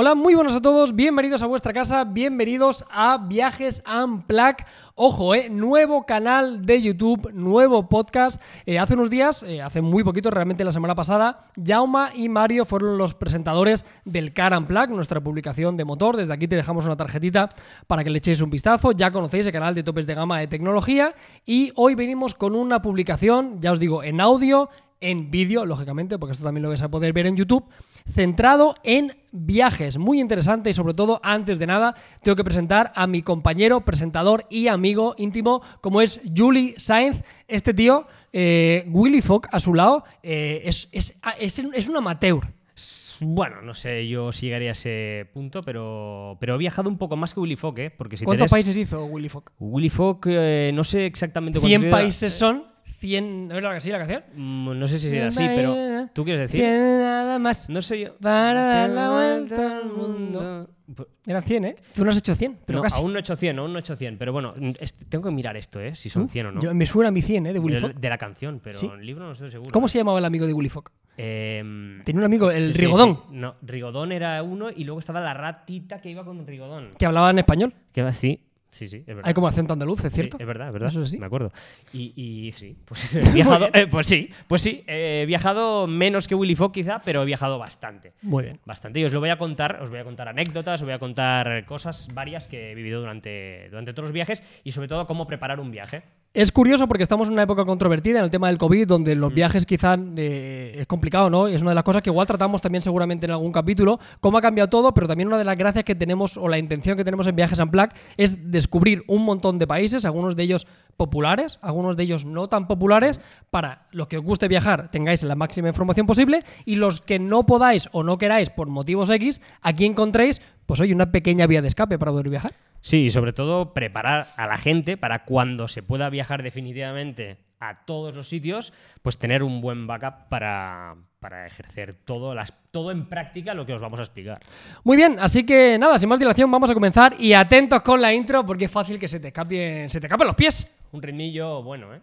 Hola, muy buenos a todos, bienvenidos a vuestra casa, bienvenidos a Viajes Unplug. Ojo, eh, nuevo canal de YouTube, nuevo podcast. Eh, hace unos días, eh, hace muy poquito, realmente la semana pasada, Jauma y Mario fueron los presentadores del Car Unplug, nuestra publicación de motor. Desde aquí te dejamos una tarjetita para que le echéis un vistazo. Ya conocéis el canal de topes de gama de tecnología y hoy venimos con una publicación, ya os digo, en audio, en vídeo, lógicamente, porque esto también lo vais a poder ver en YouTube, centrado en viajes. Muy interesante y sobre todo, antes de nada, tengo que presentar a mi compañero, presentador y amigo íntimo, como es Julie Sainz. Este tío, eh, Willy Fogg a su lado, eh, es, es, es, es un amateur. Bueno, no sé yo si llegaría a ese punto, pero, pero he viajado un poco más que Willy Fogg, ¿eh? Porque si ¿Cuántos tenés- países hizo Willy Fogg? Willy Fogg, eh, no sé exactamente cuántos 100 era. países son, 100... ¿No es la que sí, la canción? Mm, No sé si era así, pero ¿tú quieres decir? 100 nada más. No sé yo. Para dar la vuelta al mundo. Pu- Eran 100, ¿eh? Tú no has hecho 100, pero no, casi. aún no he hecho 100, aún no he hecho 100, pero bueno, tengo que mirar esto, ¿eh? Si son 100 o no. Yo- me suena a mi 100, ¿eh? De Willy de, de la canción, pero ¿Sí? el libro no estoy seguro. ¿Cómo se llamaba el amigo de Willy Fogg? Em, Tenía un amigo, el sí, sí, Rigodón, sí. No, Rigodón era uno y luego estaba la ratita que iba con Rigodón. que hablaba en español. Que va así. Sí, sí, es verdad. Hay como acento andaluz, ¿es Sí, cierto? es verdad, es verdad. Eso sí. Me acuerdo. Y, y sí, pues he viajado. eh, pues sí, pues sí. He viajado menos que Willy Fogg, quizá, pero he viajado bastante. Muy bien. Bastante. Y os lo voy a contar, os voy a contar anécdotas, os voy a contar cosas varias que he vivido durante, durante todos los viajes y sobre todo cómo preparar un viaje. Es curioso porque estamos en una época controvertida en el tema del COVID, donde Mm. los viajes quizás eh, es complicado, ¿no? Es una de las cosas que igual tratamos también seguramente en algún capítulo, cómo ha cambiado todo, pero también una de las gracias que tenemos o la intención que tenemos en Viajes Unplugged es descubrir un montón de países, algunos de ellos populares, algunos de ellos no tan populares, para los que os guste viajar tengáis la máxima información posible y los que no podáis o no queráis por motivos X, aquí encontréis, pues hoy una pequeña vía de escape para poder viajar. Sí, y sobre todo preparar a la gente para cuando se pueda viajar definitivamente a todos los sitios, pues tener un buen backup para, para ejercer todo, las, todo en práctica lo que os vamos a explicar. Muy bien, así que nada, sin más dilación, vamos a comenzar y atentos con la intro porque es fácil que se te escapen, se te escapen los pies. Un ritmillo bueno, ¿eh?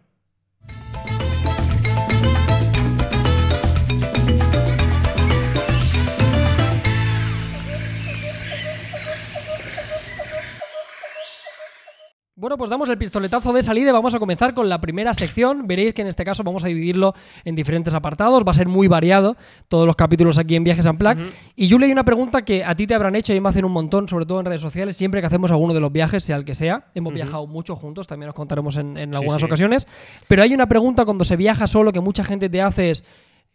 Bueno, pues damos el pistoletazo de salida y vamos a comenzar con la primera sección. Veréis que en este caso vamos a dividirlo en diferentes apartados. Va a ser muy variado todos los capítulos aquí en Viajes Unplugged. Ujú. Y Julia, hay una pregunta que a ti te habrán hecho y me hacen un montón, sobre todo en redes sociales, siempre que hacemos alguno de los viajes, sea el que sea. Hemos viajado mucho juntos, también os contaremos en, en Sí, algunas sí. ocasiones. Pero hay una pregunta cuando se viaja solo que mucha gente te hace es,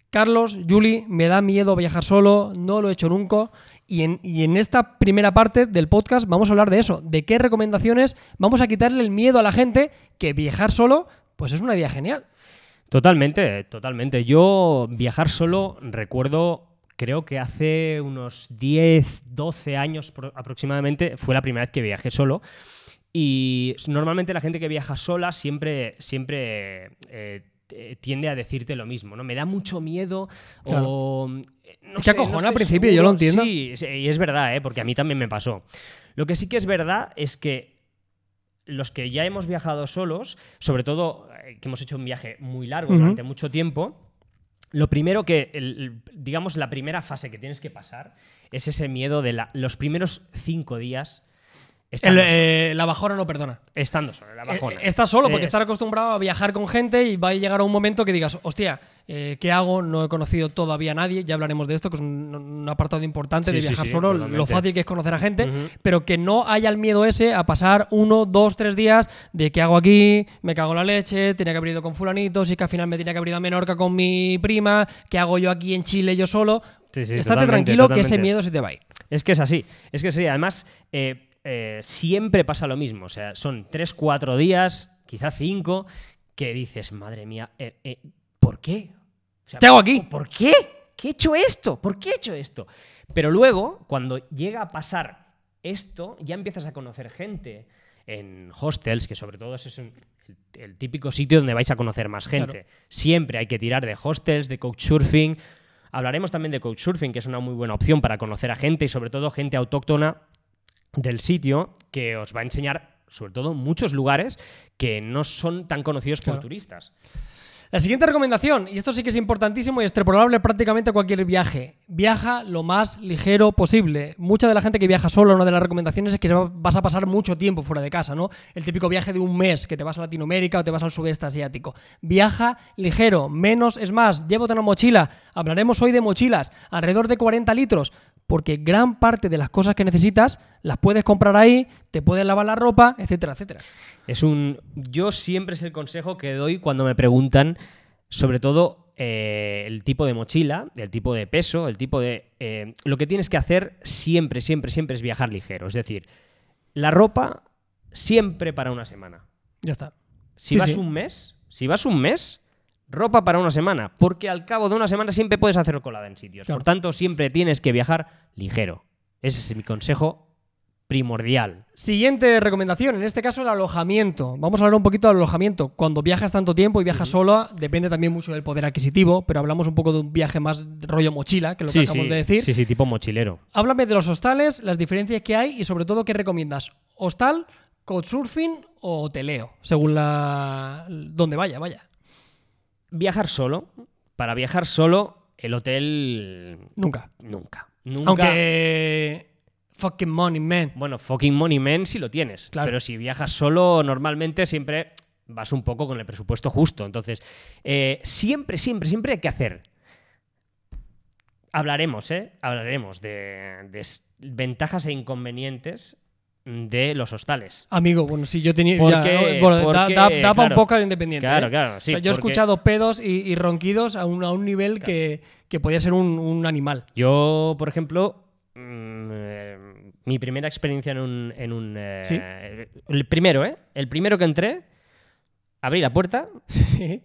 Carlos, Juli, me da miedo viajar solo, no lo he hecho nunca. Y en, y en esta primera parte del podcast vamos a hablar de eso, de qué recomendaciones vamos a quitarle el miedo a la gente que viajar solo, pues es una idea genial. Totalmente, totalmente. Yo viajar solo recuerdo, creo que hace unos 10, 12 años pro- aproximadamente, fue la primera vez que viajé solo. Y normalmente la gente que viaja sola siempre, siempre eh, t- tiende a decirte lo mismo, ¿no? Me da mucho miedo o... No Es que sé, no acojona al principio, yo lo entiendo. Sí, sí, y es verdad, ¿eh? porque a mí también me pasó. Lo que sí que es verdad es que los que ya hemos viajado solos, sobre todo eh, que hemos hecho un viaje muy largo durante mucho tiempo, lo primero que, el- digamos, la primera fase que tienes que pasar es ese miedo de la- los primeros cinco días El, eh, la bajona no perdona. estando solo, la bajona. Eh, estás solo porque Es- estás acostumbrado a viajar con gente y va a llegar a un momento que digas, hostia, eh, ¿qué hago? No he conocido todavía a nadie, ya hablaremos de esto, que es un, un apartado importante Sí, de viajar sí, solo, lo fácil que es conocer a gente, pero que no haya el miedo ese a pasar uno, dos, tres días de qué hago aquí, me cago en la leche, tenía que haber ido con fulanito, sí que al final me tenía que haber ido a Menorca con mi prima, ¿qué hago yo aquí en Chile yo solo? Sí, sí, Estate totalmente, tranquilo que ese miedo se te va a ir. Es que es así, es que sí. Además, eh, siempre pasa lo mismo. O sea, son tres, cuatro días, quizá cinco, que dices, madre mía, eh, eh, ¿por qué? O sea, ¿Qué hago aquí? ¿Por qué? ¿Qué he hecho esto? ¿Por qué he hecho esto? Pero luego, cuando llega a pasar esto, ya empiezas a conocer gente en hostels, que sobre todo ese es un- el, el típico sitio donde vais a conocer más gente. Siempre hay que tirar de hostels, de couchsurfing. Hablaremos también de couchsurfing, que es una muy buena opción para conocer a gente y sobre todo gente autóctona del sitio que os va a enseñar sobre todo muchos lugares que no son tan conocidos por turistas. La siguiente recomendación, y esto sí que es importantísimo y extrapolable prácticamente a cualquier viaje. Viaja lo más ligero posible. Mucha de la gente que viaja solo, una de las recomendaciones es que vas a pasar mucho tiempo fuera de casa, ¿no? El típico viaje de un mes, que te vas a Latinoamérica o te vas al sudeste asiático. Viaja ligero, menos es más. Llévate una mochila. Hablaremos hoy de mochilas, alrededor de 40 litros porque gran parte de las cosas que necesitas las puedes comprar ahí, te puedes lavar la ropa, etcétera, etcétera. Es un. Yo siempre es el consejo que doy cuando me preguntan, sobre todo eh, el tipo de mochila, el tipo de peso, el tipo de. Eh, lo que tienes que hacer siempre, siempre, siempre es viajar ligero. Es decir, la ropa siempre para una semana. Ya está. Si vas un mes, si vas un mes, ropa para una semana, porque al cabo de una semana siempre puedes hacer colada en sitios. Por tanto, siempre tienes que viajar ligero. Ese es mi consejo primordial. Siguiente recomendación, en este caso el alojamiento. Vamos a hablar un poquito del alojamiento. Cuando viajas tanto tiempo y viajas solo, depende también mucho del poder adquisitivo, pero hablamos un poco de un viaje más rollo mochila, que es lo que acabamos de decir. Sí, sí, tipo mochilero. Háblame de los hostales, las diferencias que hay y sobre todo qué recomiendas. ¿Hostal, couchsurfing o hoteleo? Según la... donde vaya, vaya. Viajar solo. Para viajar solo, el hotel... Nunca. Nunca. Nunca. Aunque Fucking money man. Bueno, fucking money man si lo tienes. Claro. Pero si viajas solo, normalmente siempre vas un poco con el presupuesto justo. Entonces, eh, siempre, siempre, siempre hay que hacer. Hablaremos, ¿eh? Hablaremos de, ventajas e inconvenientes de los hostales. Amigo, bueno, si yo tenía. Porque, bueno, da, un poco al independiente. Claro, ¿eh? claro. Sí, yo he escuchado pedos y, ronquidos a un, a un nivel que, que, podía ser un, un, animal. Yo, por ejemplo, Mm, eh, mi primera experiencia en un... En un eh, El primero, ¿eh? El primero que entré, abrí la puerta y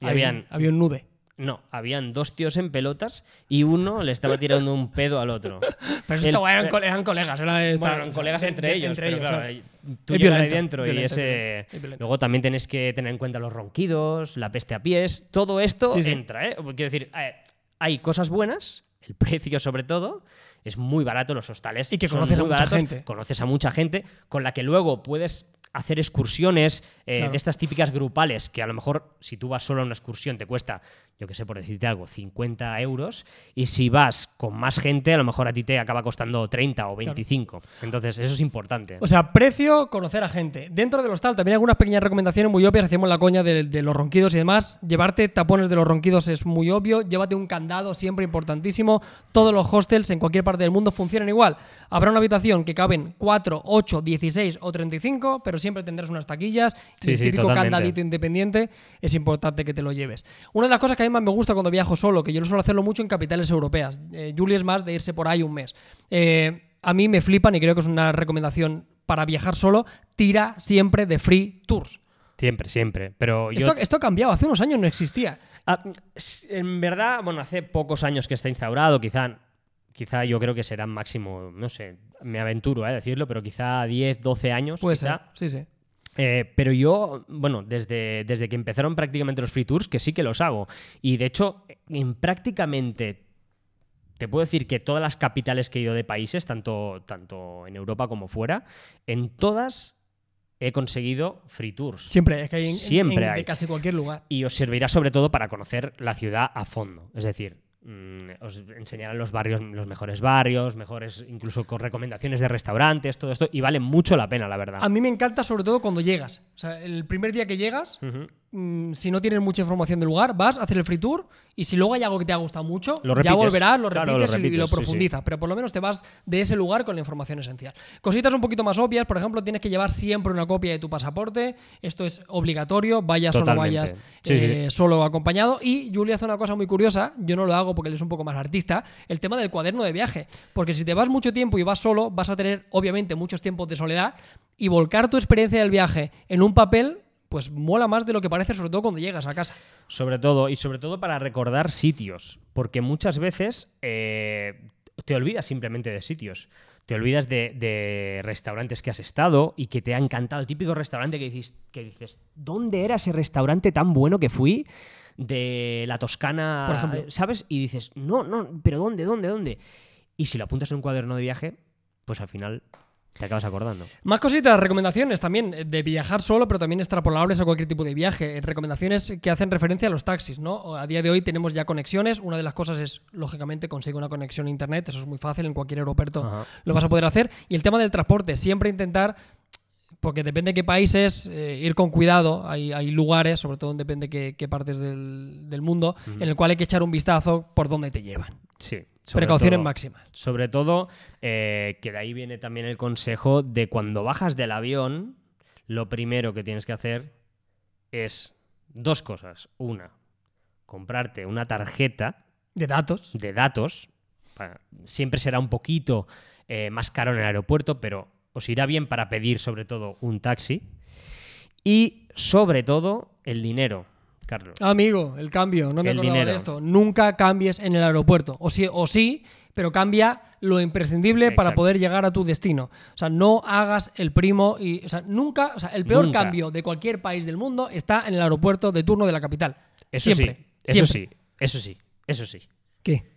habían... Había un nude. No, habían dos tíos en pelotas y uno le estaba tirando un pedo al otro. Pero eso eran, colegas. eran colegas entre, ellos. pero claro, tú llegas ahí dentro y ese. Luego también tienes que tener en cuenta los ronquidos, la peste a pies. Todo esto entra, ¿eh? Quiero decir, eh, hay cosas buenas, el precio sobre todo, es muy barato los hostales. Y que conoces a mucha gente. Conoces a mucha gente con la que luego puedes hacer excursiones eh, de estas típicas grupales, que a lo mejor si tú vas solo a una excursión te cuesta yo que sé, por decirte algo, 50 euros. Y si vas con más gente, a lo mejor a ti te acaba costando 30 o 25. Entonces, eso es importante. O sea, precio, conocer a gente. Dentro del hostal también hay algunas pequeñas recomendaciones muy obvias. Hacemos la coña de, los ronquidos y demás. Llevarte tapones de los ronquidos es muy obvio. Llévate un candado, siempre importantísimo. Todos los hostels en cualquier parte del mundo funcionan igual. Habrá una habitación que caben 4, 8, 16 o 35, pero siempre tendrás unas taquillas. y el típico candadito independiente es importante que te lo lleves. Una de las cosas que a mí más me gusta cuando viajo solo, que yo no suelo hacerlo mucho en capitales europeas. Eh, Julie es más de irse por ahí un mes. Eh, a mí me flipan y creo que es una recomendación para viajar solo, tira siempre de free tours. Siempre, siempre. Pero esto, esto ha cambiado, hace unos años no existía. Ah, en verdad, bueno, hace pocos años que está instaurado, quizá, quizá yo creo que serán máximo, no sé, me aventuro a eh, decirlo, pero quizá 10, 12 años. Puede ser, sí, sí. Eh, pero yo, bueno, desde, desde que empezaron prácticamente los free tours, que sí que los hago. Y de hecho, en prácticamente te puedo decir que todas las capitales que he ido de países, tanto, tanto en Europa como fuera, en todas he conseguido free tours. Siempre, es que hay Siempre hay. de casi cualquier lugar. Y os servirá sobre todo para conocer la ciudad a fondo. Es decir, os enseñarán los barrios, los mejores barrios, mejores, incluso con recomendaciones de restaurantes, todo esto, y vale mucho la pena, la verdad. A mí me encanta sobre todo cuando llegas. O sea, el primer día que llegas, Mm, si no tienes mucha información del lugar, vas a hacer el free tour y si luego hay algo que te ha gustado mucho, ya volverás, lo repites, y, lo profundizas. Pero por lo menos te vas de ese lugar con la información esencial. Cositas un poquito más obvias, por ejemplo, tienes que llevar siempre una copia de tu pasaporte. Esto es obligatorio, vayas o no vayas eh, solo acompañado. Y Julia hace una cosa muy curiosa, yo no lo hago porque él es un poco más artista, el tema del cuaderno de viaje. Porque si te vas mucho tiempo y vas solo, vas a tener obviamente muchos tiempos de soledad y volcar tu experiencia del viaje en un papel pues mola más de lo que parece, sobre todo cuando llegas a casa. Sobre todo, y sobre todo para recordar sitios, porque muchas veces eh, te olvidas simplemente de sitios. Te olvidas de, restaurantes que has estado y que te ha encantado. El típico restaurante que dices, que dices, ¿dónde era ese restaurante tan bueno que fui? De la Toscana, Por ejemplo. ¿sabes? Y dices, no, no, pero ¿dónde, dónde, dónde? Y si lo apuntas en un cuaderno de viaje, pues al final Te acabas acordando. Más cositas, recomendaciones también eh, de viajar solo, pero también extrapolables a cualquier tipo de viaje. Eh, Recomendaciones que hacen referencia a los taxis, ¿no? A día de hoy tenemos ya conexiones. Una de las cosas es, lógicamente, conseguir una conexión a internet. Eso es muy fácil, en cualquier aeropuerto Ajá. lo vas a poder hacer. Y el tema del transporte, siempre intentar, porque depende de qué países, eh, ir con cuidado. Hay, hay lugares, sobre todo depende qué, qué partes del, del mundo, en el cual hay que echar un vistazo por dónde te llevan. Sí. Sobre Precauciones todo- máximas. Sobre todo, eh, que de ahí viene también el consejo de cuando bajas del avión, lo primero que tienes que hacer es dos cosas. Una, comprarte una tarjeta De datos. de datos. Siempre será un poquito eh, más caro en el aeropuerto, pero os irá bien para pedir sobre todo un taxi. Y sobre todo, el dinero, Carlos. Amigo, el cambio, no me El acordaba de dinero. esto. Nunca cambies en el aeropuerto. O sí, o sí, pero cambia lo imprescindible para poder llegar a tu destino. O sea, no hagas el primo y. O sea, nunca. O sea, el peor Nunca. cambio de cualquier país del mundo está en el aeropuerto de turno de la capital. Eso Siempre. sí, eso siempre. sí, eso sí, eso sí. ¿Qué?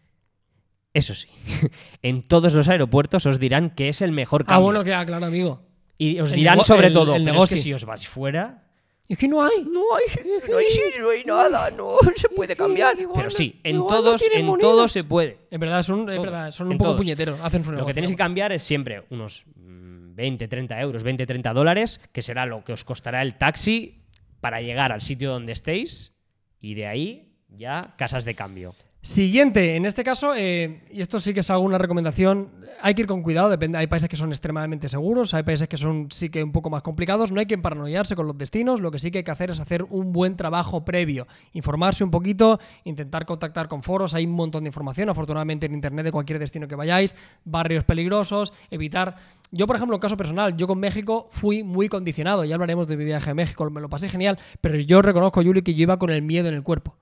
Eso sí. en todos los aeropuertos os dirán que es el mejor Ah, cambio. bueno, queda claro, amigo. y os el dirán sobre el- todo, el pero negocio. es que si os vais fuera, Es que no hay. no hay, no hay, no hay nada, no se puede cambiar. Pero sí, en igual no todos, tienen en monedas. todos se puede. En verdad, son, es Todos, verdad, son en un poco todos. puñeteros. Hacen su Lo que tenéis que cambiar es siempre unos mm, 20, 30 euros, 20, 30 dólares, que será lo que os costará el taxi para llegar al sitio donde estéis y de ahí ya casas de cambio. Siguiente, en este caso, eh, y esto sí que es alguna recomendación, hay que ir con cuidado, depende, hay países que son extremadamente seguros, hay países que son sí que un poco más complicados, no hay que paranoiarse con los destinos, lo que sí que hay que hacer es hacer un buen trabajo previo, informarse un poquito, intentar contactar con foros, hay un montón de información, afortunadamente en internet de cualquier destino que vayáis, barrios peligrosos, evitar... Yo, por ejemplo, en caso personal, yo con México fui muy condicionado, ya hablaremos de mi viaje a México, me lo pasé genial, pero yo reconozco, Yuli, que yo iba con el miedo en el cuerpo.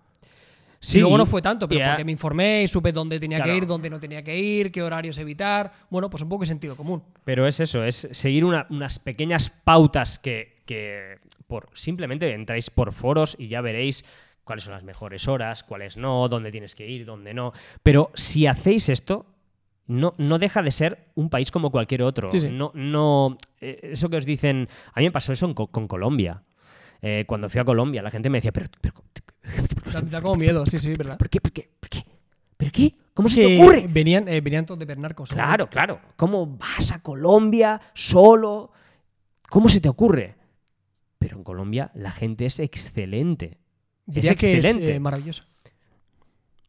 Sí, Y luego no fue tanto, pero porque me informé y supe dónde tenía Claro. que ir, dónde no tenía que ir, qué horarios evitar. Bueno, pues un poco de sentido común. Pero es eso, es seguir una- unas pequeñas pautas que, que por, simplemente entráis por foros y ya veréis cuáles son las mejores horas, cuáles no, dónde tienes que ir, dónde no. Pero si hacéis esto, no, no deja de ser un país como cualquier otro. Sí, sí. No, no, eh, eso que os dicen, a mí me pasó eso con Colombia. Eh, cuando fui a Colombia, la gente me decía, pero, pero, Da, da como miedo, sí, sí, verdad. ¿por qué? ¿Por qué? ¿Por qué? ¿Pero qué? ¿Cómo se te ocurre? Venían, eh, venían todos de Bernarcos. Claro, claro. ¿Cómo vas a Colombia solo? ¿Cómo se te ocurre? Pero en Colombia la gente es excelente. Diría es que es excelente. eh, maravilloso.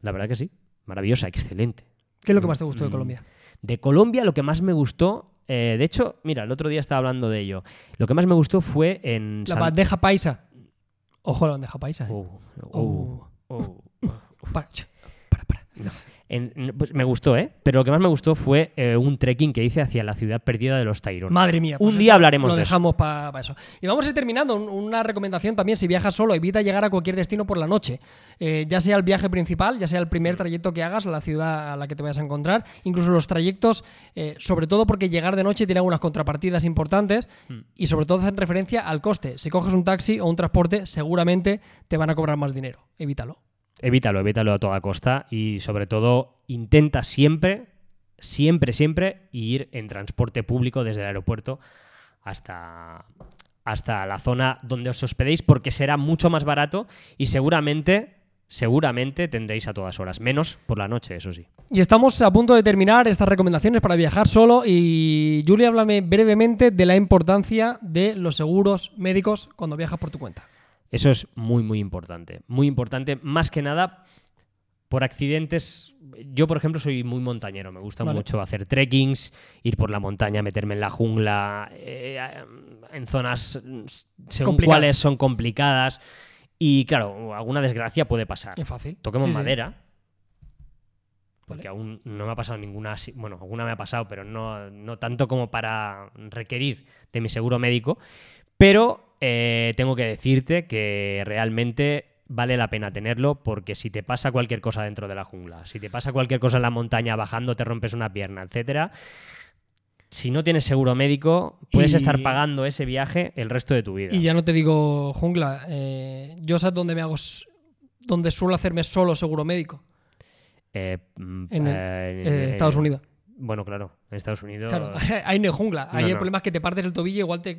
La verdad que sí. Maravillosa, excelente. ¿Qué es lo que más te gustó de Mm. Colombia? De Colombia lo que más me gustó, eh, de hecho, mira, el otro día estaba hablando de ello. Lo que más me gustó fue en... La San- bandeja paisa. Ojo a la bandeja paisa. eh. Oh, Oh. oh, oh. Para, para, para. En- en- pues me gustó, ¿eh? Pero lo que más me gustó fue eh, un trekking que hice hacia la ciudad perdida de los Tairon. Madre mía. pues Un día hablaremos Lo de eso. dejamos para eso. Y vamos a ir terminando. Un- Una recomendación también: si viajas solo, evita llegar a cualquier destino por la noche. Eh, ya sea el viaje principal, ya sea el primer trayecto que hagas la ciudad a la que te vayas a encontrar. Incluso los trayectos, eh, sobre todo porque llegar de noche tiene algunas contrapartidas importantes Hmm. y sobre todo hacen referencia al coste. Si coges un taxi o un transporte, seguramente te van a cobrar más dinero. Evítalo. Evítalo, evítalo a toda costa y sobre todo intenta siempre, siempre, siempre ir en transporte público desde el aeropuerto hasta, hasta la zona donde os hospedéis porque será mucho más barato y seguramente, seguramente tendréis a todas horas, menos por la noche, eso sí. Y estamos a punto de terminar estas recomendaciones para viajar solo. Y Julia, háblame brevemente de la importancia de los seguros médicos cuando viajas por tu cuenta. Eso es muy, muy importante. Muy importante, más que nada por accidentes. Yo, por ejemplo, soy muy montañero. Me gusta Vale. mucho hacer trekkings, ir por la montaña, meterme en la jungla, eh, en zonas mm, según cuáles son complicadas. Y claro, alguna desgracia puede pasar. Es fácil. Toquemos Sí, sí. madera. Porque Vale. aún no me ha pasado ninguna. Bueno, alguna me ha pasado, pero no, no tanto como para requerir de mi seguro médico. Pero eh, tengo que decirte que realmente vale la pena tenerlo porque si te pasa cualquier cosa dentro de la jungla, si te pasa cualquier cosa en la montaña bajando, te rompes una pierna, etcétera. Si no tienes seguro médico, puedes Y- estar pagando ese viaje el resto de tu vida. Y ya no te digo jungla. eh, yo sé dónde me hago. Donde suelo hacerme solo seguro médico. Eh, En el- eh, Estados Unidos. Bueno, claro, en Estados Unidos. Claro, ahí no hay jungla. Ahí No, el no. problema es que te partes el tobillo, igual te,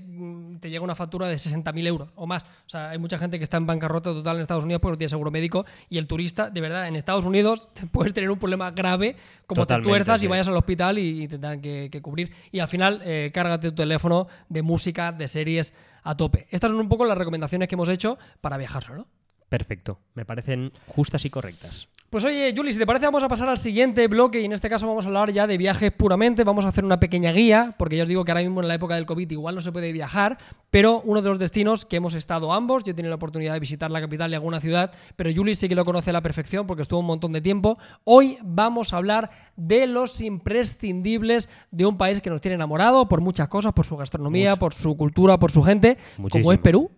te llega una factura de 60.000 euros o más. O sea, hay mucha gente que está en bancarrota total en Estados Unidos porque no tiene seguro médico. Y el turista, de verdad, en Estados Unidos te puedes tener un problema grave como Totalmente, te tuerzas sí. y vayas al hospital y, y te que, que cubrir. Y al final, eh, cárgate tu teléfono de música, de series a tope. Estas son un poco las recomendaciones que hemos hecho para viajar solo. Perfecto. Me parecen justas y correctas. Pues oye, Juli, si te parece, vamos a pasar al siguiente bloque y en este caso vamos a hablar ya de viajes puramente. Vamos a hacer una pequeña guía, porque ya os digo que ahora mismo en la época del COVID igual no se puede viajar, pero uno de los destinos que hemos estado ambos, yo he tenido la oportunidad de visitar la capital y alguna ciudad, pero Juli sí que lo conoce a la perfección porque estuvo un montón de tiempo. Hoy vamos a hablar de los imprescindibles de un país que nos tiene enamorado por muchas cosas, por su gastronomía, Mucho. por su cultura, por su gente, como es Perú.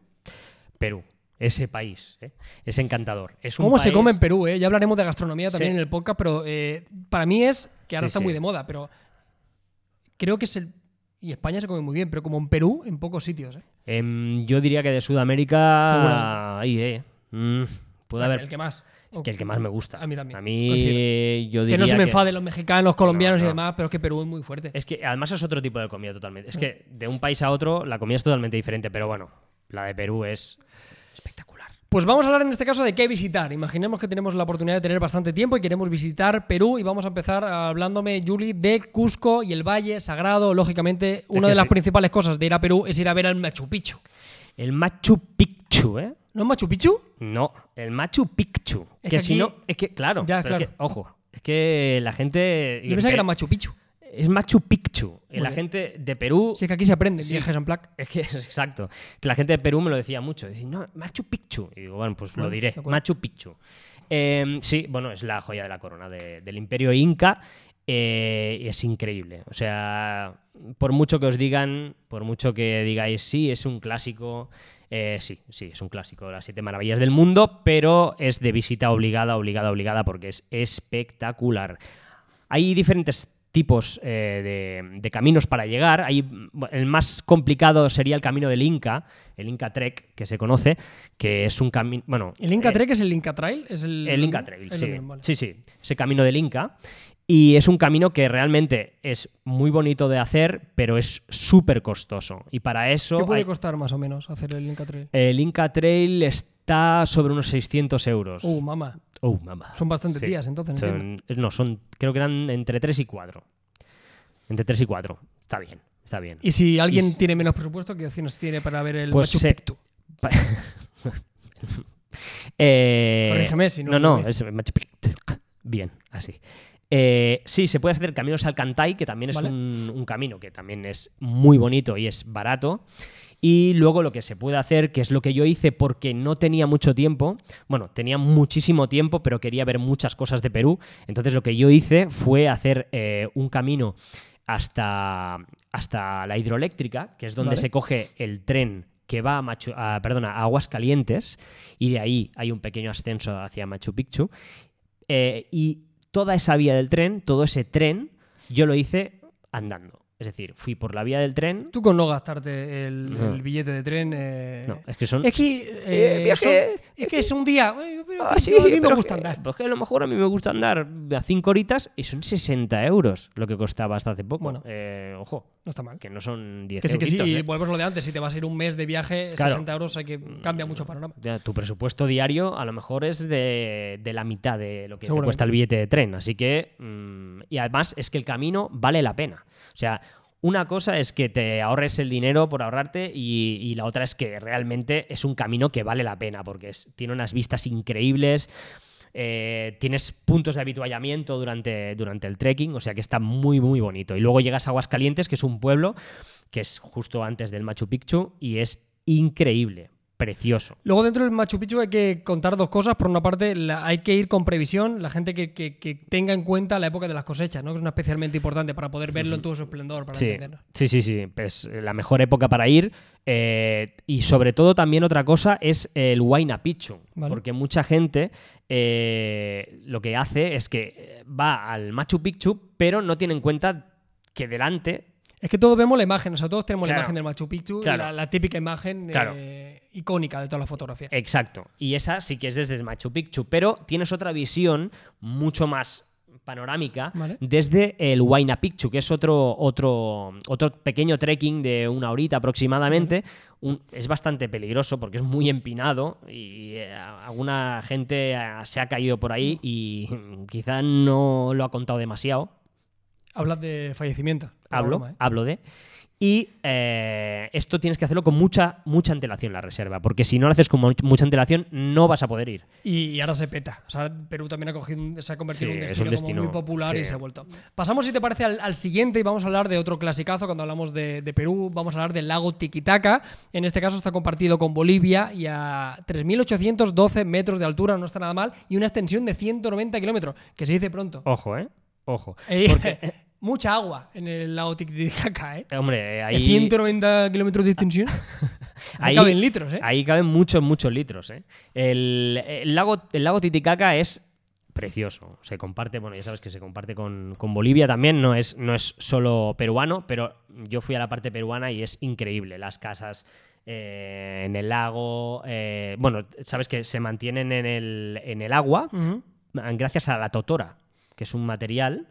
Perú. Ese país. ¿eh? Es encantador. Es un ¿Cómo se come en Perú? eh? Ya hablaremos de gastronomía también Sí. en el podcast, pero eh, para mí es que ahora Sí, está sí. muy de moda, pero creo que es el. Y España se come muy bien, pero como en Perú, en pocos sitios. ¿eh? Em, yo diría que de Sudamérica. Ahí, eh. Mm, puede haber. El que más. que el que más me gusta. A mí también, A mí, yo Que diría no se me enfaden los mexicanos, colombianos No, y demás, pero es que Perú es muy fuerte. Es que además es otro tipo de comida totalmente. Es que de un país a otro la comida es totalmente diferente, pero bueno, la de Perú es espectacular. Pues vamos a hablar en este caso de qué visitar. Imaginemos que tenemos la oportunidad de tener bastante tiempo y queremos visitar Perú y vamos a empezar hablándome, Juli, de Cusco y el Valle Sagrado. Lógicamente, una de las sí. principales cosas de ir a Perú es ir a ver al Machu Picchu. El Machu Picchu, ¿eh? ¿No es Machu Picchu? No, el Machu Picchu. Es que, que si no, es que, claro, Ya, pero es claro. que, ojo, es que la gente. Yo pensaba que era Machu Picchu. Es Machu Picchu. Muy la bien. gente de Perú. Si es que aquí se aprende, Sí. viajes en plac. Es que es exacto. Que la gente de Perú me lo decía mucho. Decía, no, Machu Picchu. Y digo, bueno, pues lo diré. de acuerdo. Machu Picchu. Eh, sí, bueno, es la joya de la corona de- del imperio inca. eh, y es increíble. O sea, por mucho que os digan, por mucho que digáis, sí, es un clásico. eh, sí, sí, es un clásico, las siete maravillas del mundo, pero es de visita obligada, obligada, obligada, porque es espectacular. Hay diferentes tipos eh, de, de caminos para llegar. Hay, el más complicado sería el camino del Inca, el Inca Trek, que se conoce, que es un camino. Bueno, ¿El Inca eh, Trek es el Inca Trail? ¿Es el, el Inca Trail, sí. vale. Sí, sí. Ese camino del Inca. Y es un camino que realmente es muy bonito de hacer, pero es súper costoso. Y para eso. ¿Qué puede hay- costar más o menos hacer el Inca Trail? el Inca Trail está sobre unos 600 euros. Uh, mamá. Oh, mamá. Son bastantes Sí. días, entonces. Son- no, son, creo que eran entre 3 y 4. Entre 3 y 4. Está bien, está bien. Y si alguien Y- tiene menos presupuesto, ¿qué opciones tiene para ver el Pues Machu Picchu? Eh, Corrígeme si no No, no, ve. es Machu Picchu. Bien, así. Eh, sí, se puede hacer caminos al Cantay, que también es Vale. un, un camino que también es muy bonito y es barato. Y luego lo que se puede hacer, que es lo que yo hice porque no tenía mucho tiempo, bueno, tenía muchísimo tiempo, pero quería ver muchas cosas de Perú. Entonces lo que yo hice fue hacer eh, un camino hasta, hasta la hidroeléctrica, que es donde Vale. se coge el tren que va a, Machu, a, perdona, a Aguas Calientes, y de ahí hay un pequeño ascenso hacia Machu Picchu. Eh, y toda esa vía del tren, todo ese tren, yo lo hice andando. Es decir, fui por la vía del tren. Tú con no gastarte el, No. el billete de tren. eh, No, es que son. Es que, eh, viaje- son- es que es un día. eh, pero Ah, sí, a mí me gusta que- andar. pues que a lo mejor a mí me gusta andar a 5 horitas y son 60 euros lo que costaba hasta hace poco. Bueno. Eh, ojo, No está mal. que no son 10 Que sí, que sí. Y eh. volvemos a lo de antes. Si te vas a ir un mes de viaje, Claro. 60 euros, hay que cambia mucho el panorama. Ya, tu presupuesto diario a lo mejor es de, de la mitad de lo que te cuesta el billete de tren. Así que. mm, y además es que el camino vale la pena. O sea. Una cosa es que te ahorres el dinero por ahorrarte y, la otra es que realmente es un camino que vale la pena porque tiene unas vistas increíbles, eh, tienes puntos de habituallamiento durante, durante el trekking, o sea que está muy muy bonito. Y luego llegas a Aguascalientes, que es un pueblo que es justo antes del Machu Picchu y es increíble, precioso. Luego dentro del Machu Picchu hay que contar dos cosas. Por una parte, la- hay que ir con previsión, la gente que, que- que tenga en cuenta la época de las cosechas, ¿no? que es una especialmente importante para poder verlo en todo su esplendor, para Sí, entenderlo. sí, sí, sí. Es la mejor época para ir. eh, y sobre todo también otra cosa es el Huayna Picchu. Vale. Porque mucha gente eh, lo que hace es que va al Machu Picchu, pero no tiene en cuenta que delante Es que todos vemos la imagen, o sea, todos tenemos la imagen del Machu Picchu, Claro. la, la típica imagen Claro. eh, icónica de toda la fotografía. Exacto. Y esa sí que es desde el Machu Picchu. Pero tienes otra visión mucho más panorámica Vale. desde el Huayna Picchu, que es otro, otro, otro pequeño trekking de una horita aproximadamente. Un- es bastante peligroso porque es muy empinado y eh, alguna gente eh, se ha caído por ahí y quizá no lo ha contado demasiado. Hablas de fallecimiento. Hablo, broma, ¿eh? hablo de. Y eh, esto tienes que hacerlo con mucha, mucha antelación la reserva, porque si no lo haces con mu- mucha antelación no vas a poder ir. Y, y ahora se peta. O sea, Perú también ha cogido, se ha convertido Sí, en un es destino, un destino, como muy popular y sí. se ha vuelto. Pasamos, si te parece, al, al siguiente y vamos a hablar de otro clasicazo. Cuando hablamos de, de Perú, vamos a hablar del lago Tiquitaca. En este caso está compartido con Bolivia y a 3.812 metros de altura, no está nada mal, y una extensión de 190 kilómetros, que se dice pronto. Ojo, ¿eh? Ojo. Eh, Porque, mucha agua en el lago Tiquitaca, ¿eh? eh, hombre, De ahí, 190 kilómetros de extensión. Ahí Ahí- caben litros, ¿eh? ahí caben muchos, muchos litros. ¿eh? El, el lago, el lago Titicaca es precioso. Se comparte, bueno, ya sabes que se comparte con, con Bolivia también, no es, no es solo peruano, pero yo fui a la parte peruana y es increíble. Las casas eh, en el lago, eh, bueno, sabes que se mantienen en el, en el agua gracias a la totora, que es un material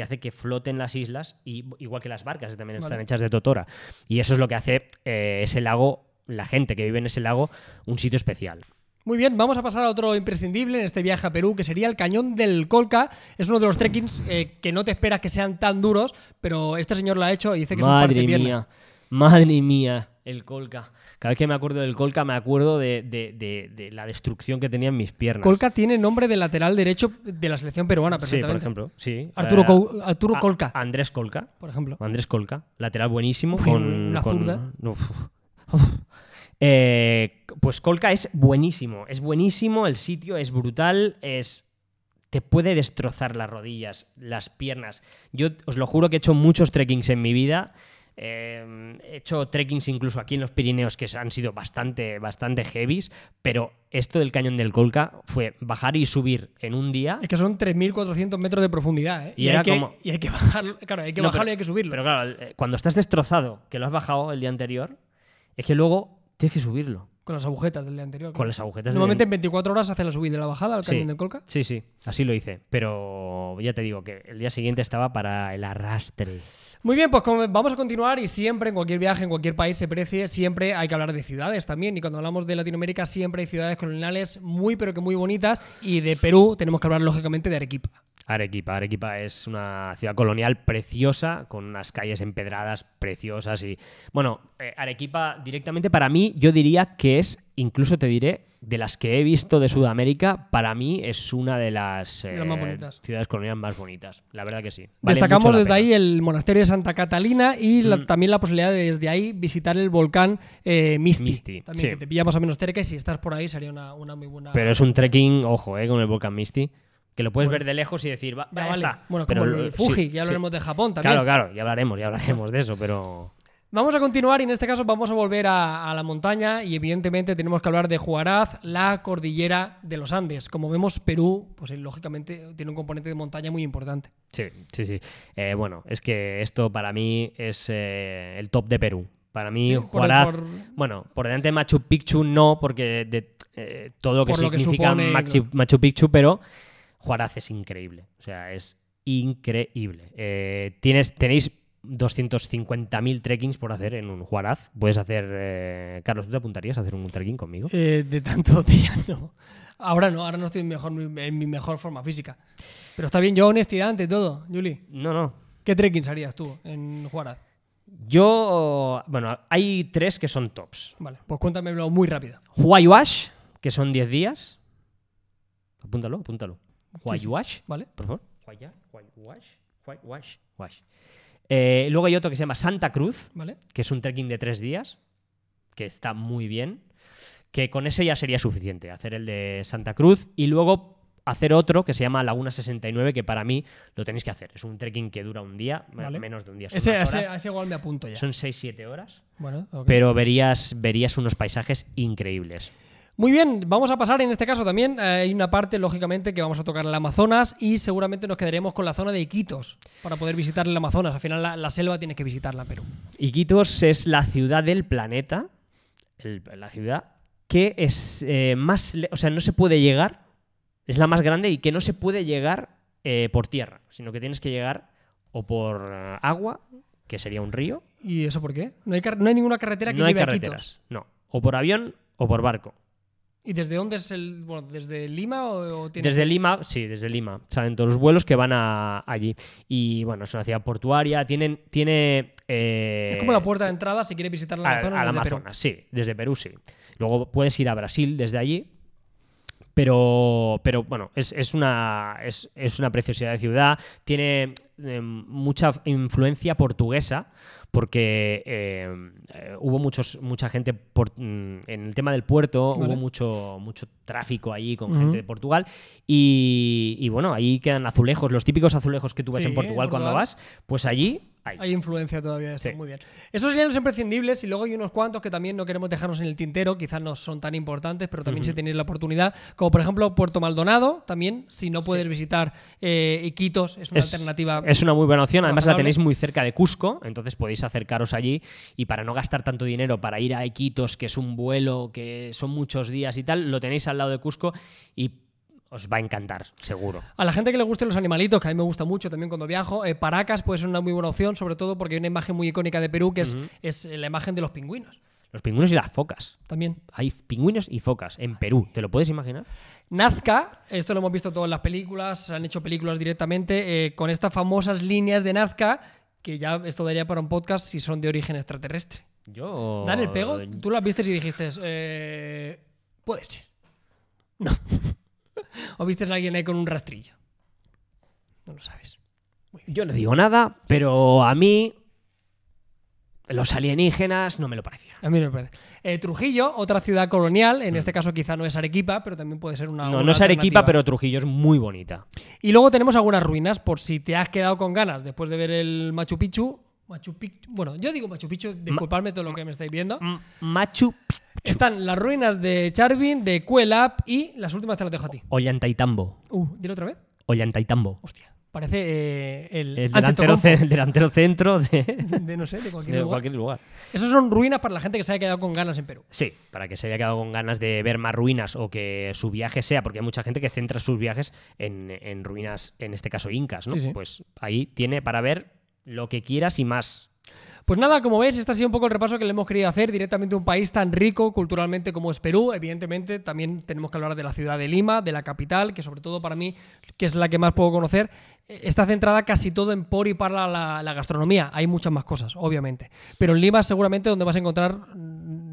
que hace que floten las islas, y, igual que las barcas que también están hechas de totora. Y eso es lo que hace eh, ese lago, la gente que vive en ese lago, un sitio especial. Muy bien, vamos a pasar a otro imprescindible en este viaje a Perú, que sería el Cañón del Colca. Es uno de los trekkings eh, que no te esperas que sean tan duros, pero este señor lo ha hecho y dice que es un parte mía, madre mía, el Colca. Cada vez que me acuerdo del Colca me acuerdo de, de- de- de la destrucción que tenían mis piernas. Colca tiene nombre de lateral derecho de la selección peruana, Sí, perfectamente. por ejemplo, sí. Arturo, Eh, Cou- Arturo a- Colca, Andrés Colca. por ejemplo. Andrés Colca, lateral buenísimo. Uy, con, una con- zurda. no, uf. Uf. Eh, pues Colca es buenísimo, es buenísimo, el sitio es brutal, es te puede destrozar las rodillas, las piernas. Yo os lo juro que he hecho muchos trekkings en mi vida. Eh, he hecho trekkings incluso aquí en los Pirineos que han sido bastante, bastante heavies, pero esto del cañón del Colca fue bajar y subir en un día. Es que son 3.400 metros de profundidad, ¿eh? Y Y, hay que, como- y hay que bajarlo, claro, hay que No, bajarlo pero- y hay que subirlo. Pero claro, eh, cuando estás destrozado, que lo has bajado el día anterior, es que luego tienes que subirlo. Con las agujetas del día anterior. Con las agujetas. Normalmente en 24 horas hace la subida y la bajada al Sí. Cañón del Colca. Sí, sí, así lo hice. Pero ya te digo que el día siguiente estaba para el arrastre. Muy bien, pues vamos a continuar y siempre en cualquier viaje, en cualquier país se precie, siempre hay que hablar de ciudades también. Y cuando hablamos de Latinoamérica siempre hay ciudades coloniales muy pero que muy bonitas. Y de Perú tenemos que hablar lógicamente de Arequipa. Arequipa. Arequipa es una ciudad colonial preciosa, con unas calles empedradas preciosas y... Bueno, eh, Arequipa directamente para mí yo diría que es, incluso te diré, de las que he visto de Sudamérica, para mí es una de las, De las más eh, ciudades coloniales más bonitas. La verdad que sí. Vale Destacamos desde pena. ahí el monasterio de Santa Catalina y la- Mm. también la posibilidad de desde ahí visitar el volcán eh, Misti. Misti, También sí. que te pilla más o menos cerca y si estás por ahí sería una, una muy buena... Pero es un trekking, ojo, eh, con el volcán Misty, que lo puedes Bueno. ver de lejos y decir, va, Ya vale. está. Bueno, Pero como lo- el Fuji, sí, ya sí. hablaremos de Japón también. Claro, claro, ya hablaremos, ya hablaremos de eso, pero... Vamos a continuar y en este caso vamos a volver a, a la montaña y evidentemente tenemos que hablar de Juaraz, la cordillera de los Andes. Como vemos, Perú, pues lógicamente tiene un componente de montaña muy importante. Sí, sí, sí. Eh, bueno, es que esto para mí es eh, el top de Perú. Para mí, Sí, por- bueno, por delante de Machu Picchu no, porque de eh, todo lo que Por lo que significa supone, Machu, claro. Machu Picchu, pero Huaraz es increíble. O sea, es increíble. Eh, tienes, tenéis 250.000 trekkings por hacer en un Huaraz. Puedes hacer... eh, Carlos, ¿tú te apuntarías a hacer un trekking conmigo? Eh, de tanto día, no. Ahora no, ahora no estoy en, mejor, en mi mejor forma física. Pero está bien, yo honestidad ante todo, Juli. No, no. ¿Qué trekkings harías tú en Juaraz? Yo... Bueno, hay tres que son tops. Vale, pues cuéntamelo muy rápido. Huayhuash, que son 10 días. Apúntalo, apúntalo. Sí, sí. ¿Vale? por favor. Eh, luego hay otro que se llama Santa Cruz, ¿Vale? que es un trekking de 3 días, que está muy bien. Que con ese ya sería suficiente, hacer el de Santa Cruz y luego hacer otro que se llama Laguna 69, que para mí lo tenéis que hacer. Es un trekking que dura un día, Vale. menos de un día. Son, Ese, horas. a ese igual me apunto ya. son 6-7 horas, Bueno, pero verías, verías unos paisajes increíbles. Muy bien, vamos a pasar en este caso también. eh, hay una parte, lógicamente, que vamos a tocar el Amazonas y seguramente nos quedaremos con la zona de Iquitos para poder visitar el Amazonas. Al final, la, la selva tienes que visitarla, Perú. Iquitos es la ciudad del planeta, el- la ciudad que es eh, más, o sea, no se puede llegar, es la más grande y que no se puede llegar eh, por tierra, sino que tienes que llegar o por agua, que sería un río. ¿Y eso por qué? No hay, car- no hay ninguna carretera que no hay lleve a Quito. carreteras, no. O por avión o por barco. ¿Y desde dónde es el. Bueno, desde Lima o, o tiene- Desde Lima, sí, desde Lima. Salen todos los vuelos que van a, allí. Y bueno, es una ciudad portuaria. Tienen, tiene. eh, Es como la puerta de entrada si quieres visitar la a- Amazonas desde Perú. Amazonas, sí, desde Perú sí. Luego puedes ir a Brasil desde allí. Pero, pero bueno, es, es una, es, es una preciosidad de ciudad. Tiene eh, mucha influencia portuguesa porque eh, eh, hubo muchos, mucha gente por- mm, en el tema del puerto, Vale. hubo mucho, mucho tráfico allí con gente de Portugal. Y, y bueno, ahí quedan azulejos, los típicos azulejos que tú ves Sí, en Portugal cuando vas, pues allí hay. Hay influencia todavía de esto, Sí. muy bien. Esos serían los imprescindibles y luego hay unos cuantos que también no queremos dejarnos en el tintero, quizás no son tan importantes, pero también si tenéis la oportunidad, como por ejemplo Puerto Maldonado, también si no puedes visitar eh, Iquitos, es una es, alternativa. es una muy buena opción. Además, la tenéis muy cerca de Cusco, entonces podéis acercaros allí. Y para no gastar tanto dinero para ir a Iquitos, que es un vuelo, que son muchos días y tal, lo tenéis al lado de Cusco y os va a encantar, seguro. A la gente que le gusten los animalitos, que a mí me gusta mucho también cuando viajo, eh, Paracas puede ser una muy buena opción, sobre todo porque hay una imagen muy icónica de Perú que es, es la imagen de los pingüinos. Los pingüinos y las focas. También. Hay pingüinos y focas en Perú. ¿Te lo puedes imaginar? Nazca, esto lo hemos visto todas las películas, se han hecho películas directamente, eh, con estas famosas líneas de Nazca, que ya esto daría para un podcast si son de origen extraterrestre. Yo. Dan el pego, tú las viste y dijiste, eh, puede ser. No. O viste a alguien ahí con un rastrillo. No lo sabes. Yo no digo nada, pero a mí. Los alienígenas no me lo parecieron. A mí me parece. Eh, Trujillo, otra ciudad colonial, en este caso quizá no es Arequipa, pero también puede ser una. Mm. no, no es Arequipa, pero Trujillo es muy bonita. Y luego tenemos algunas ruinas, por si te has quedado con ganas después de ver el Machu Picchu. Machu Picchu. Bueno, yo digo Machu Picchu, disculpadme todo lo que me estáis viendo. Machu Picchu. Están las ruinas de Charvin, de Cuelap y las últimas te las dejo a ti. Ollantaytambo. Uh, dilo otra vez. Ollantaytambo. Hostia. Parece eh, el, El delantero, Antetokounmpo ce- el delantero centro de, de, no sé, de cualquier de lugar. cualquier lugar. Esos son ruinas para la gente que se haya quedado con ganas en Perú. Sí, para que se haya quedado con ganas de ver más ruinas o que su viaje sea, porque hay mucha gente que centra sus viajes en, en ruinas, en este caso incas, ¿no? Sí, sí. Pues ahí tiene para ver lo que quieras y más. Pues nada, como veis, este ha sido un poco el repaso que le hemos querido hacer directamente a un país tan rico culturalmente como es Perú. Evidentemente, también tenemos que hablar de la ciudad de Lima, de la capital, que sobre todo para mí, que es la que más puedo conocer, eh, está centrada casi todo en por y para la, la gastronomía. Hay muchas más cosas, obviamente. Pero en Lima seguramente donde vas a encontrar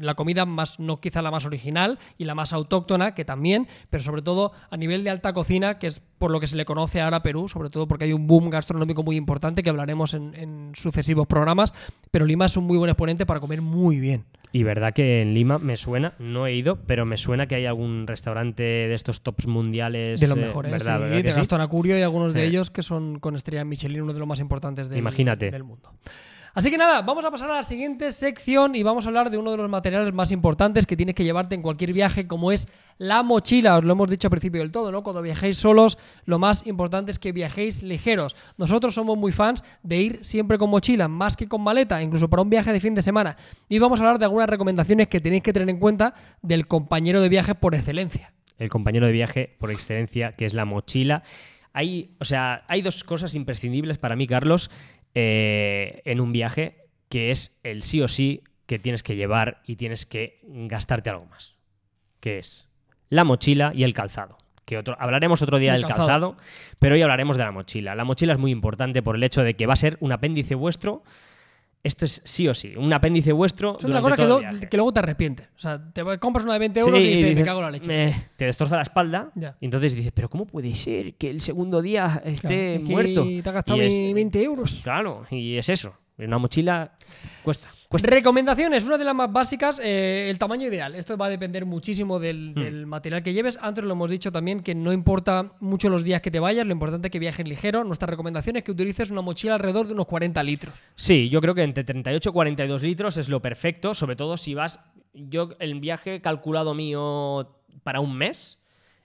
la comida más, no quizá la más original y la más autóctona, que también, pero sobre todo a nivel de alta cocina, que es por lo que se le conoce ahora a Perú, sobre todo porque hay un boom gastronómico muy importante que hablaremos en, en sucesivos programas, pero Lima es un muy buen exponente para comer muy bien. Y verdad que en Lima me suena, no he ido, pero me suena que hay algún restaurante de estos tops mundiales. De los eh, mejores, ¿verdad? sí, ¿verdad de sí? Gastón Acurio y algunos de Eh. ellos que son con estrella Michelin, uno de los más importantes del, Imagínate. del mundo. Así que nada, vamos a pasar a la siguiente sección y vamos a hablar de uno de los materiales más importantes que tienes que llevarte en cualquier viaje, como es la mochila. Os lo hemos dicho al principio del todo, ¿no? Cuando viajéis solos, lo más importante es que viajéis ligeros. Nosotros somos muy fans de ir siempre con mochila, más que con maleta, incluso para un viaje de fin de semana. Y vamos a hablar de algunas recomendaciones que tenéis que tener en cuenta del compañero de viaje por excelencia. el compañero de viaje por excelencia, que es la mochila. Hay, o sea, hay dos cosas imprescindibles para mí, Carlos, eh, en un viaje, que es el sí o sí que tienes que llevar y tienes que gastarte algo más, que es la mochila y el calzado. Que otro, hablaremos otro día El del calzado. calzado, pero hoy hablaremos de la mochila. La mochila es muy importante por el hecho de que va a ser un apéndice vuestro. Esto es sí o sí, un apéndice vuestro. Es otra cosa que, lo- luego te arrepientes. O sea, te compras una de 20 euros Sí, y dices, me dices, cago en la leche. "Me- te destroza la espalda. Ya. Y entonces dices, pero ¿cómo puede ser que el segundo día esté muerto? Te has gastado Y es- mi 20 euros. Claro, y es eso. Una mochila cuesta. Cuesta. Recomendaciones, una de las más básicas, eh, el tamaño ideal. Esto va a depender muchísimo Hmm. del, del material que lleves. Antes lo hemos dicho también que no importa mucho los días que te vayas, lo importante es que viajes ligero. Nuestra recomendación es que utilices una mochila alrededor de unos 40 litros. Sí, yo creo que entre 38 y 42 litros es lo perfecto, sobre todo si vas. Yo, el viaje calculado mío para un mes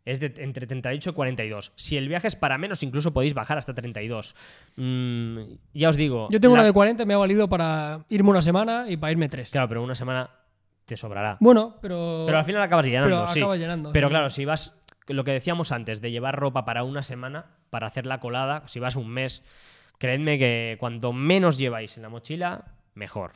es de entre 38 y 42. Si el viaje es para menos, incluso podéis bajar hasta 32. Mm, ya os digo. Yo tengo la- una de 40, me ha valido para irme una semana y para irme tres. Claro, pero una semana te sobrará. Bueno, pero. Pero al final acabas llenando, pero sí. acabas llenando, Pero claro, si vas lo que decíamos antes, de llevar ropa para una semana, para hacer la colada, si vas un mes, creedme que cuanto menos lleváis en la mochila, mejor.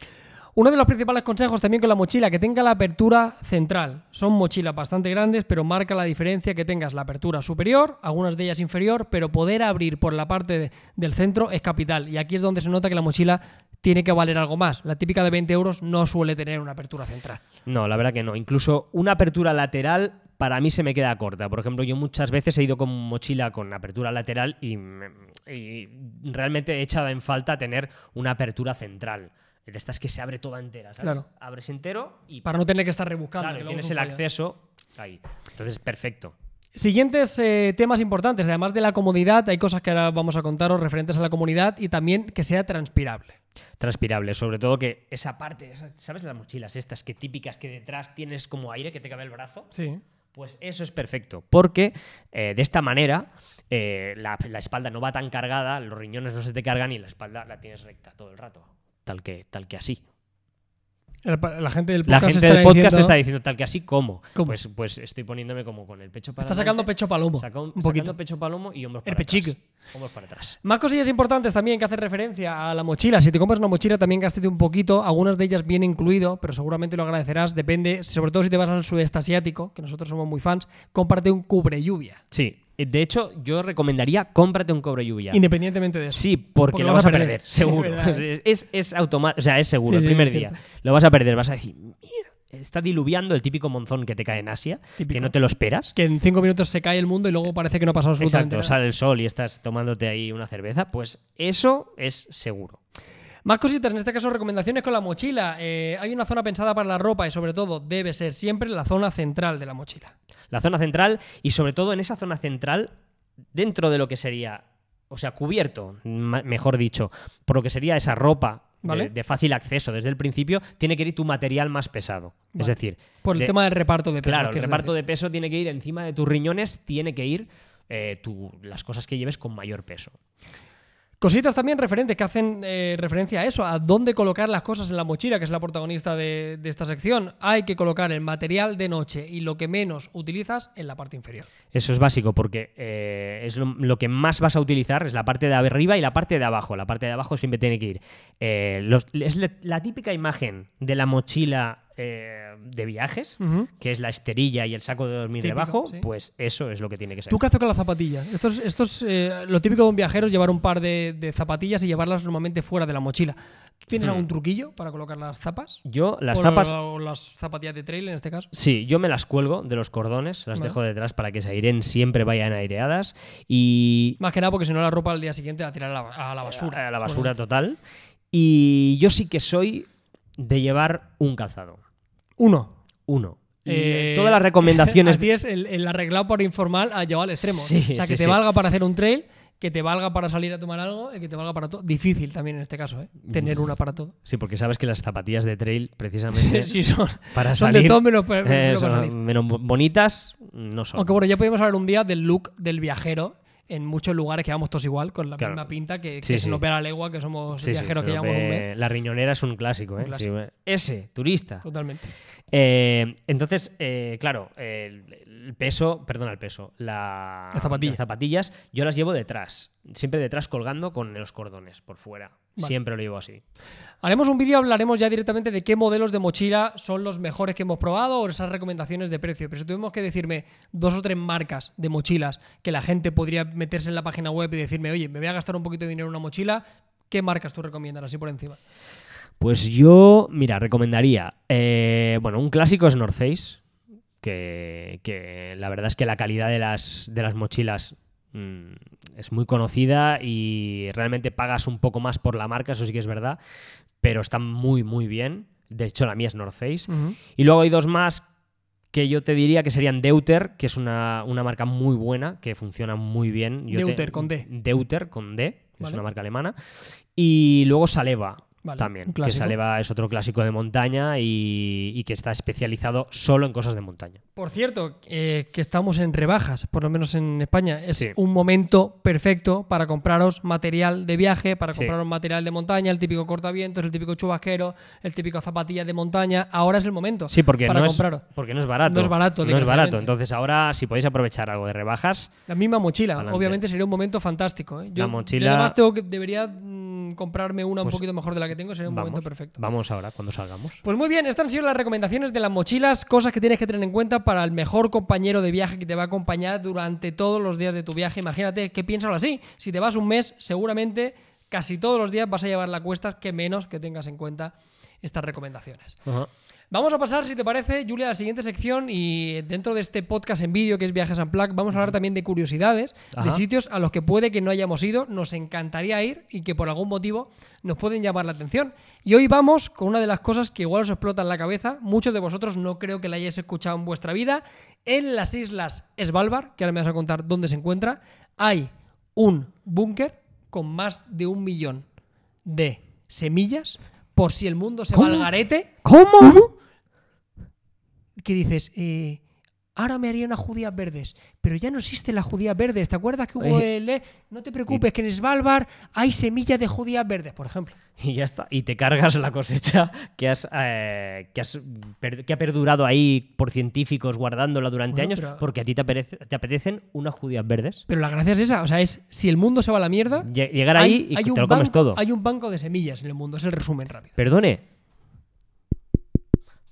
Uno de los principales consejos también con la mochila, que tenga la apertura central. Son mochilas bastante grandes, pero marca la diferencia que tengas la apertura superior, algunas de ellas inferior, pero poder abrir por la parte de- del centro es capital. Y aquí es donde se nota que la mochila tiene que valer algo más. La típica de 20 euros no suele tener una apertura central. No, la verdad que no. Incluso una apertura lateral para mí se me queda corta. Por ejemplo, yo muchas veces he ido con mochila con apertura lateral y, y realmente he echado en falta tener una apertura central. De estas que se abre toda entera, ¿sabes? Claro. Abres entero y Para no tener que estar rebuscando. claro, que tienes el acceso ahí. Entonces, perfecto. Siguientes eh, temas importantes, además de la comodidad, hay cosas que ahora vamos a contaros referentes a la comunidad y también que sea transpirable. Transpirable, sobre todo que esa parte, ¿sabes las mochilas estas que típicas que detrás tienes como aire que te cabe el brazo? Sí. Pues eso es perfecto, porque eh, de esta manera eh, la, la espalda no va tan cargada, los riñones no se te cargan y la espalda la tienes recta todo el rato, tal que, tal que así. La gente del La podcast gente del podcast diciendo, está diciendo tal que así, ¿cómo? ¿Cómo? Pues, pues estoy poniéndome como con el pecho para Está sacando adelante, pecho palomo. saca un- un sacando poquito. pecho palomo y hombros El para atrás. pechique. Hombros para atrás. Más cosillas importantes también que hacen referencia a la mochila. Si te compras una mochila, también gástate un poquito. Algunas de ellas vienen incluido, pero seguramente lo agradecerás. Depende, sobre todo si te vas al sudeste asiático, que nosotros somos muy fans, cómprate un cubre lluvia. Sí, de hecho yo recomendaría cómprate un cobre lluvia. Independientemente de eso. Sí, porque, Porque lo vas a perder, perder. seguro. Sí, es, es, es automático, o sea, es seguro, Sí, el primer día. Lo vas a perder, vas a decir, mira, está diluviando el típico monzón que te cae en Asia, Típico. que no te lo esperas. Que en cinco minutos se cae el mundo y luego parece que no ha pasado absolutamente Exacto, nada. sale el sol y estás tomándote ahí una cerveza, pues eso es seguro. Más cositas, en este caso recomendaciones con la mochila. Eh, hay una zona pensada para la ropa y sobre todo debe ser siempre la zona central de la mochila. La zona central y sobre todo en esa zona central, dentro de lo que sería, o sea, cubierto, mejor dicho, por lo que sería esa ropa de- Vale. de, fácil acceso desde el principio, tiene que ir tu material más pesado. Es decir, Por el de- tema del reparto de peso. Claro, el reparto decir. de peso tiene que ir encima de tus riñones, tiene que ir eh, tu- las cosas que lleves con mayor peso. Cositas también referentes que hacen eh, referencia a eso, a dónde colocar las cosas en la mochila, que es la protagonista de, esta sección. Hay que colocar el material de noche y lo que menos utilizas en la parte inferior. Eso es básico porque eh, es lo, que más vas a utilizar, es la parte de arriba y la parte de abajo. La parte de abajo siempre tiene que ir. eh, es la típica imagen de la mochila eh, de viajes, que es la esterilla y el saco de dormir Típico, debajo, sí. pues eso es lo que tiene que ser. ¿Tú qué haces con las zapatillas? Esto es, esto es, eh, lo típico de un viajero es llevar un par de, de zapatillas y llevarlas normalmente fuera de la mochila. ¿Tú tienes Hmm. algún truquillo para colocar las zapas? Yo las o, la- o las zapatillas de trail en este caso. Sí, yo me las cuelgo de los cordones, las Vale. dejo detrás para que se airen, siempre vayan aireadas y Más que nada porque si no la ropa al día siguiente la a la, a la basura. a la basura total. Y yo sí que soy de llevar un calzado, Uno. uno. Eh, todas las recomendaciones Así es el, el arreglado por informal ha llevado al extremo. Sí, o sea, sí, que te sí. valga para hacer un trail, que te valga para salir a tomar algo y que te valga para todo. Difícil también en este caso, ¿eh? Tener una para todo. Sí, porque sabes que las zapatillas de trail, precisamente, sí, son, para son salir, de todo menos, menos eh, para son salir. menos bonitas, no son. Aunque bueno, ya podemos hablar un día del look del viajero. En muchos lugares que vamos todos igual, con la Claro. misma pinta, que, que Sí, se sí. nos ve a la legua, que somos Sí, viajeros que llevamos un que mes. La riñonera es un clásico, Un ¿eh? clásico. Ese, turista. Totalmente. Eh, entonces, eh, claro, el, el peso, perdona, el peso, la- Las zapatillas. las zapatillas, yo las llevo detrás, siempre detrás colgando con los cordones por fuera. Vale. Siempre lo llevo así. Haremos un vídeo, hablaremos ya directamente de qué modelos de mochila son los mejores que hemos probado o esas recomendaciones de precio. Pero si tuvimos que decirme dos o tres marcas de mochilas que la gente podría meterse en la página web y decirme, oye, me voy a gastar un poquito de dinero en una mochila, ¿qué marcas tú recomiendas así por encima? Pues yo, mira, recomendaría, eh, bueno, un clásico es North Face, que, que la verdad es que la calidad de las, de las mochilas es muy conocida y realmente pagas un poco más por la marca, eso sí que es verdad, pero están muy, muy bien. De hecho, la mía es North Face. Y luego hay dos más que yo te diría que serían Deuter, que es una, una marca muy buena, que funciona muy bien. Yo te- Deuter, con D. Deuter con D, que es una marca alemana. Y luego Saleva. Vale, también. Que clásico. Saleva es otro clásico de montaña y, y que está especializado solo en cosas de montaña. Por cierto, eh, que estamos en rebajas, por lo menos en España. Es Sí. un momento perfecto para compraros material de viaje, para Sí. compraros material de montaña, el típico cortavientos, el típico chubasquero, el típico zapatilla de montaña. Ahora es el momento Sí, porque para no, es, porque no es barato. No es barato, No es barato. Entonces ahora, si podéis aprovechar algo de rebajas, La misma mochila, Adelante. obviamente sería un momento fantástico. ¿eh? Yo, La mochila- yo además tengo que, debería mm, comprarme una un Pues poquito mejor de la que tengo, sería un vamos, momento perfecto. vamos ahora cuando salgamos. Pues muy bien, estas han sido las recomendaciones de las mochilas, cosas que tienes que tener en cuenta para el mejor compañero de viaje que te va a acompañar durante todos los días de tu viaje. Imagínate que piénsalo así, si te vas un mes, seguramente casi todos los días vas a llevar la cuesta, que menos que tengas en cuenta estas recomendaciones. Ajá. Vamos a pasar, si te parece, Julia, a la siguiente sección y dentro de este podcast en vídeo que es Viajes en Plaque, vamos a hablar también de curiosidades, de sitios a los que puede que no hayamos ido, nos encantaría ir y que por algún motivo nos pueden llamar la atención. Y hoy vamos con una de las cosas que igual os explota en la cabeza, muchos de vosotros no creo que la hayáis escuchado en vuestra vida, en las islas Svalbard, que ahora me vas a contar dónde se encuentra, hay un búnker con más de un millón de semillas por si el mundo se va al garete ¿Cómo? que dices, eh, ahora me haría unas judías verdes, pero ya no existen las judías verdes. ¿Te acuerdas que hubo Eh, el... eh, no te preocupes, que en Svalbard hay semillas de judías verdes, por ejemplo. Y ya está. Y te cargas la cosecha que, has, eh, que, has per- que ha perdurado ahí por científicos guardándola durante Bueno, años pero- porque a ti te, apetece- te apetecen unas judías verdes. Pero la gracia es esa, o sea, es si el mundo se va a la mierda, Lle- Llegar ahí y te un lo comes banco- todo. hay un banco de semillas en el mundo, es el resumen rápido. Perdone.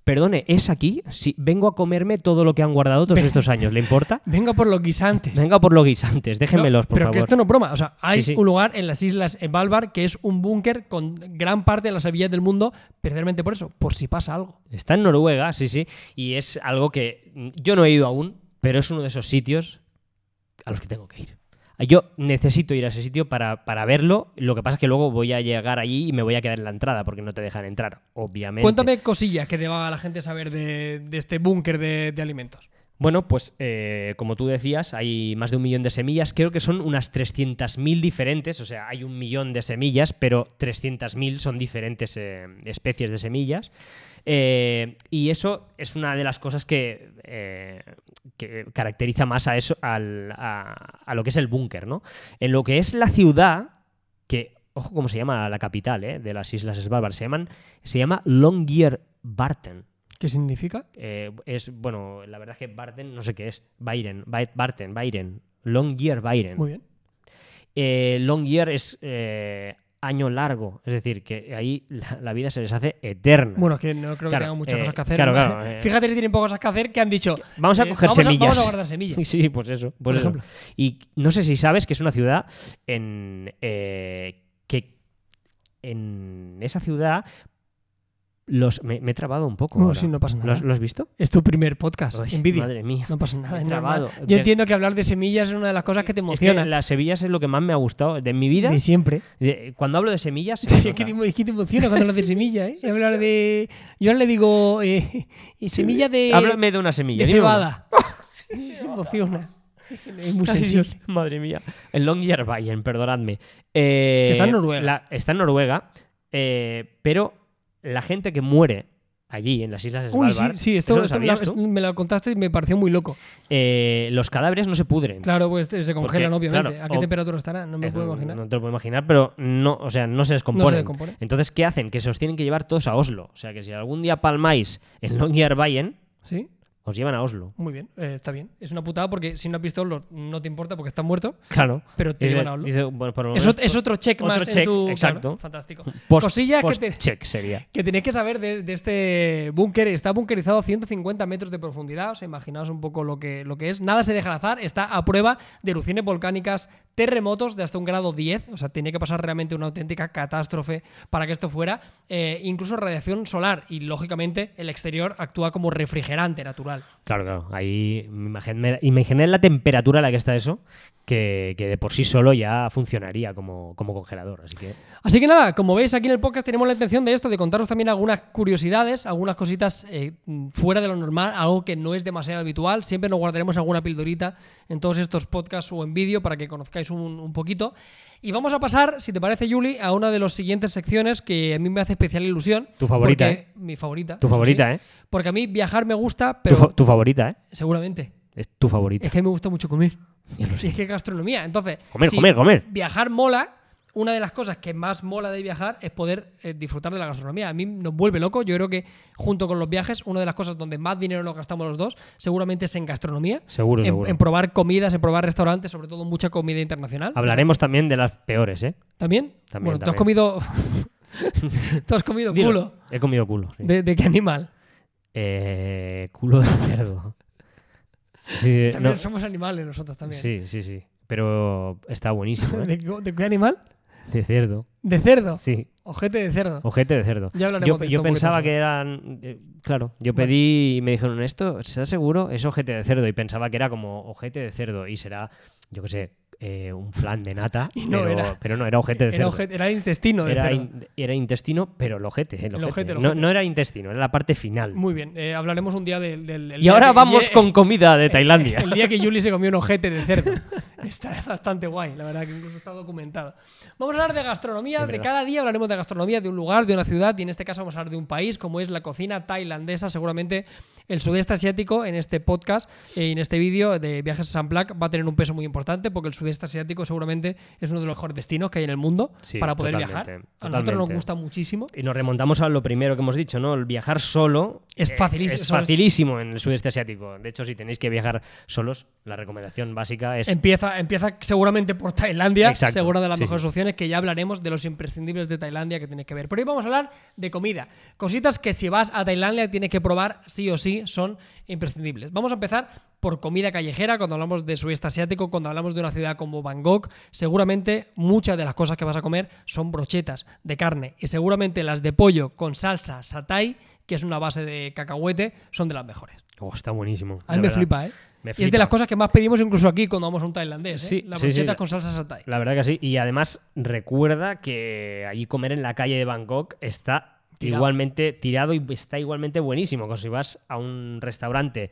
Perdone, ¿es aquí? Sí, vengo a comerme todo lo que han guardado todos estos años. ¿Le importa? Venga por los guisantes. Venga por los guisantes, déjenmelos, No, por pero favor. que esto no es broma. O sea, hay Sí, sí. un lugar en las islas Svalbard que es un búnker con gran parte de las semillas del mundo, precisamente por eso, por si pasa algo. Está en Noruega, sí, sí. Y es algo que yo no he ido aún, pero es uno de esos sitios a los que tengo que ir. Yo necesito ir a ese sitio para, para verlo. Lo que pasa es que luego voy a llegar allí y me voy a quedar en la entrada porque no te dejan entrar, obviamente. Cuéntame cosillas que te va a la gente saber de, de este búnker de, de alimentos. Bueno, pues eh, como tú decías, hay más de un millón de semillas. Creo que son unas 300.000 diferentes. O sea, hay un millón de semillas, pero 300.000 son diferentes eh, especies de semillas. Eh, y eso es una de las cosas que, que caracteriza más a eso, al- a, a lo que es el búnker, ¿no? En lo que es la ciudad, que, ojo cómo se llama la capital eh, de las Islas Svalbard, se, llaman, se llama Longyearbyen. ¿Qué significa? Eh, es, bueno, la verdad es que Barten, no sé qué es. Byron, By- Barten, Byron. Long Year Byron. Muy bien. Eh, long Year es eh, año largo. Es decir, que ahí la, la vida se les hace eterna. Bueno, es que no creo que tengan muchas eh, cosas que hacer. claro, claro, eh. Fíjate que tienen pocas cosas que hacer que han dicho. vamos a eh, coger vamos semillas. vamos a guardar semillas. Sí, pues eso. Pues Por eso. ejemplo. Y no sé si sabes que es una ciudad en eh, que en esa ciudad los me, me he trabado un poco. No, ahora. sí, no pasa ¿Lo nada. has, lo has visto? Es tu primer podcast vídeo. Madre mía. No pasa nada. He trabado. Yo entiendo que hablar de semillas es una de las cosas que te Es que emociona. las semillas es lo que más me ha gustado de mi vida. De siempre. De- Cuando hablo de semillas, se Es que, te, es que te emociona cuando hablas de semilla, ¿eh? Hablar de. Yo ahora le digo. Eh, semilla de. Háblame de una semilla. de cebada. Se emociona. Es muy. Dios, madre mía. El Longyearbyen, perdonadme. Eh, está en Noruega. la- está en Noruega, eh, pero la gente que muere allí, en las islas Uy, sí, Svalbard, sí, esto, ¿eso lo esto me, lo, me lo contaste y me pareció muy loco. Eh, los cadáveres no se pudren. Claro, pues se congelan, Porque, obviamente. claro, ¿A qué o- temperatura estará? No me Eh, puedo imaginar. No te lo puedo imaginar, pero no, o sea, no se descomponen. descompone. Entonces, ¿qué hacen? Que se los tienen que llevar todos a Oslo. O sea, que si algún día palmáis en Longyearbyen, ¿Sí? Os llevan a Oslo. Muy bien, eh, está bien. Es una putada porque si no has visto Oslo no te importa porque estás muerto, Claro. pero te Dice- llevan a Oslo. dice, bueno, por lo Es, otro check otro más en check, tu. exacto. claro, fantástico. post- Cosillas que te- post-check sería. Que tenéis que saber de, de este búnker. Está bunkerizado a 150 metros de profundidad. O sea, imaginaos un poco lo que, lo que es. Nada se deja al azar. Está a prueba de erupciones volcánicas, terremotos de hasta un grado 10. O sea, tenía que pasar realmente una auténtica catástrofe para que esto fuera. Eh, incluso radiación solar. Y lógicamente el exterior actúa como refrigerante natural. Animal. Claro, claro. Ahí me imaginé, imaginé la temperatura a la que está eso, que, que de por sí solo ya funcionaría como, como congelador. Así que Así que nada, como veis aquí en el podcast tenemos la intención de esto, de contaros también algunas curiosidades, algunas cositas eh, fuera de lo normal, algo que no es demasiado habitual. Siempre nos guardaremos alguna pildorita en todos estos podcasts o en vídeo para que conozcáis un, un poquito. Y vamos a pasar, si te parece, Yuli, a una de las siguientes secciones que a mí me hace especial ilusión. Tu favorita, porque- ¿eh? Mi favorita. tu favorita, sí. ¿eh? Porque a mí viajar me gusta, Tu, pero fa- tu favorita, ¿eh? seguramente. Es tu favorita. Es que me gusta mucho comer. Y es que gastronomía. Entonces, Comer, si comer, comer. Viajar mola. Una de las cosas que más mola de viajar es poder eh, disfrutar de la gastronomía. A mí nos vuelve loco. Yo creo que junto con los viajes, una de las cosas donde más dinero nos gastamos los dos, seguramente es en gastronomía. Seguro, En, seguro. en probar comidas, en probar restaurantes, sobre todo mucha comida internacional. Hablaremos también de las peores, ¿eh? ¿También? También, bueno, tú has comido. tú has comido Dilo. culo. He comido culo. sí. ¿De, de qué animal? Eh, culo de cerdo. Sí, También no, somos animales nosotros también. sí, sí, sí. Pero está buenísimo, ¿eh? ¿De, qué- de qué animal? De cerdo. De cerdo. Sí, Ojete de cerdo. ojete de cerdo. Ya hablaremos Yo, de yo esto pensaba que eran. eh, claro, yo pedí y me dijeron, ¿esto estás seguro? Es ojete de cerdo. Y pensaba que era como ojete de cerdo. Y será, yo qué sé, eh, un flan de nata. No pero, era. pero no, era ojete de Era, cerdo. ojete- era intestino de Era, cerdo. in- era intestino, pero el ojete. El El ojete. ojete, el No, ojete. no era intestino, era la parte final. Muy bien, eh, hablaremos un día del. del- el y día ahora que- vamos con comida de Tailandia. El día que Julie se comió un ojete de cerdo. Está bastante guay, la verdad que incluso está documentado. Vamos a hablar de gastronomía, de cada día hablaremos de gastronomía de un lugar, de una ciudad y en este caso vamos a hablar de un país como es la cocina tailandesa, seguramente el sudeste asiático en este podcast y en este vídeo de viajes a San Black va a tener un peso muy importante porque el sudeste asiático seguramente es uno de los mejores destinos que hay en el mundo Sí, para poder totalmente, viajar. A nosotros nos gusta muchísimo. Y nos remontamos a lo primero que hemos dicho, ¿no? El viajar solo Es eh, facilísimo, Es facilísimo en el sudeste asiático. De hecho, si tenéis que viajar solos, la recomendación básica es Empieza, empieza seguramente por Tailandia, Exacto. segura de las Sí, mejores sí. opciones, que ya hablaremos de los imprescindibles de Tailandia que tienes que ver. Pero hoy vamos a hablar de comida. Cositas que si vas a Tailandia tienes que probar sí o sí, son imprescindibles. Vamos a empezar por comida callejera, cuando hablamos de sudeste asiático, cuando hablamos de una ciudad como Bangkok, seguramente muchas de las cosas que vas a comer son brochetas de carne y seguramente las de pollo con salsa satay, que es una base de cacahuete, son de las mejores. Oh, está buenísimo. A mí me verdad. flipa, ¿eh? Me Y es de las cosas que más pedimos incluso aquí cuando vamos a un tailandés, ¿eh? Sí, Las sí, brochetas con salsa satay. La verdad que sí. Y además, recuerda que allí comer en la calle de Bangkok está Igualmente tirado y está igualmente buenísimo. Como si vas a un restaurante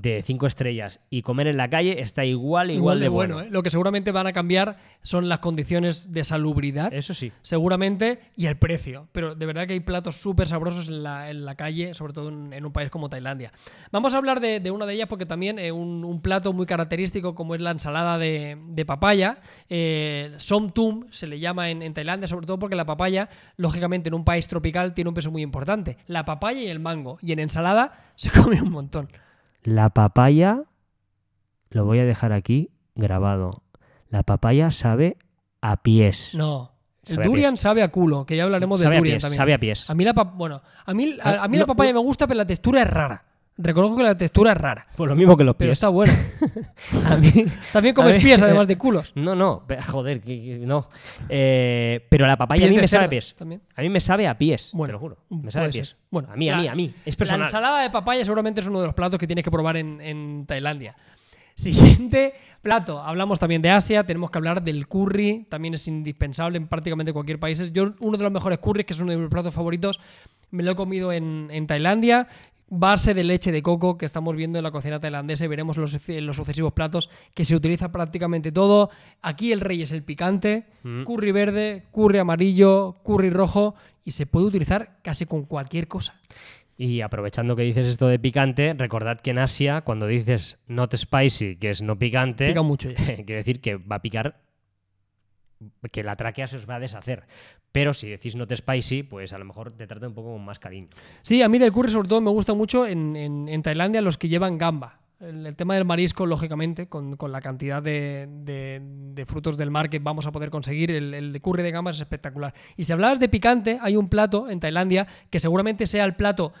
de cinco estrellas y comer en la calle, está igual, igual, de bueno. ¿eh? Lo que seguramente van a cambiar son las condiciones de salubridad, Eso sí. seguramente, y el precio. Pero de verdad que hay platos súper sabrosos en la, en la calle, sobre todo en, en un país como Tailandia. Vamos a hablar de, de una de ellas porque también eh, un, un plato muy característico como es la ensalada de, de papaya, eh, som tum se le llama en, en Tailandia, sobre todo porque la papaya, lógicamente en un país tropical, tiene un peso muy importante. La papaya y el mango. Y en ensalada se come un montón. La papaya, lo voy a dejar aquí grabado. La papaya sabe a pies. No. El Sabe durian sabe a culo, que ya hablaremos del sabe a durian pies, también. sabe a pies. A mí la bueno, a mí, a, a mí No, la papaya no. me gusta, pero la textura es rara. Reconozco que la textura es rara, Pues lo mismo que los pero pies. está buena. A mí- También A comes ver. pies además de culos. No, no, joder, que- que no. Eh, pero la papaya Pies a mí me sabe a pies. también. A mí me sabe a pies, Bueno, te lo juro. mm, Me sabe a pies. ser. Bueno, a mí, a la- mí, a mí. Es La personal. ensalada de papaya seguramente es uno de los platos que tienes que probar en, en Tailandia. Siguiente plato. Hablamos también de Asia, tenemos que hablar del curry, también es indispensable en prácticamente cualquier país. Yo uno de los mejores curries, que es uno de mis platos favoritos, me lo he comido en, en Tailandia. Base de leche de coco que estamos viendo en la cocina tailandesa y veremos los, los sucesivos platos que se utiliza prácticamente todo. Aquí el rey es el picante, Mm. curry verde, curry amarillo, curry rojo y se puede utilizar casi con cualquier cosa. Y aprovechando que dices esto de picante, recordad que en Asia, cuando dices not spicy, que es no picante, Pica mucho ya. quiere decir que va a picar, que la tráquea se os va a deshacer. Pero si decís not spicy, pues a lo mejor te trata un poco con más cariño. Sí, a mí del curry sobre todo me gusta mucho en, en- en Tailandia los que llevan gamba. El, tema del marisco, lógicamente, con, con la cantidad de, de- de frutos del mar que vamos a poder conseguir, el, el de curry de gamba es espectacular. Y si hablabas de picante, hay un plato en Tailandia que seguramente sea el plato...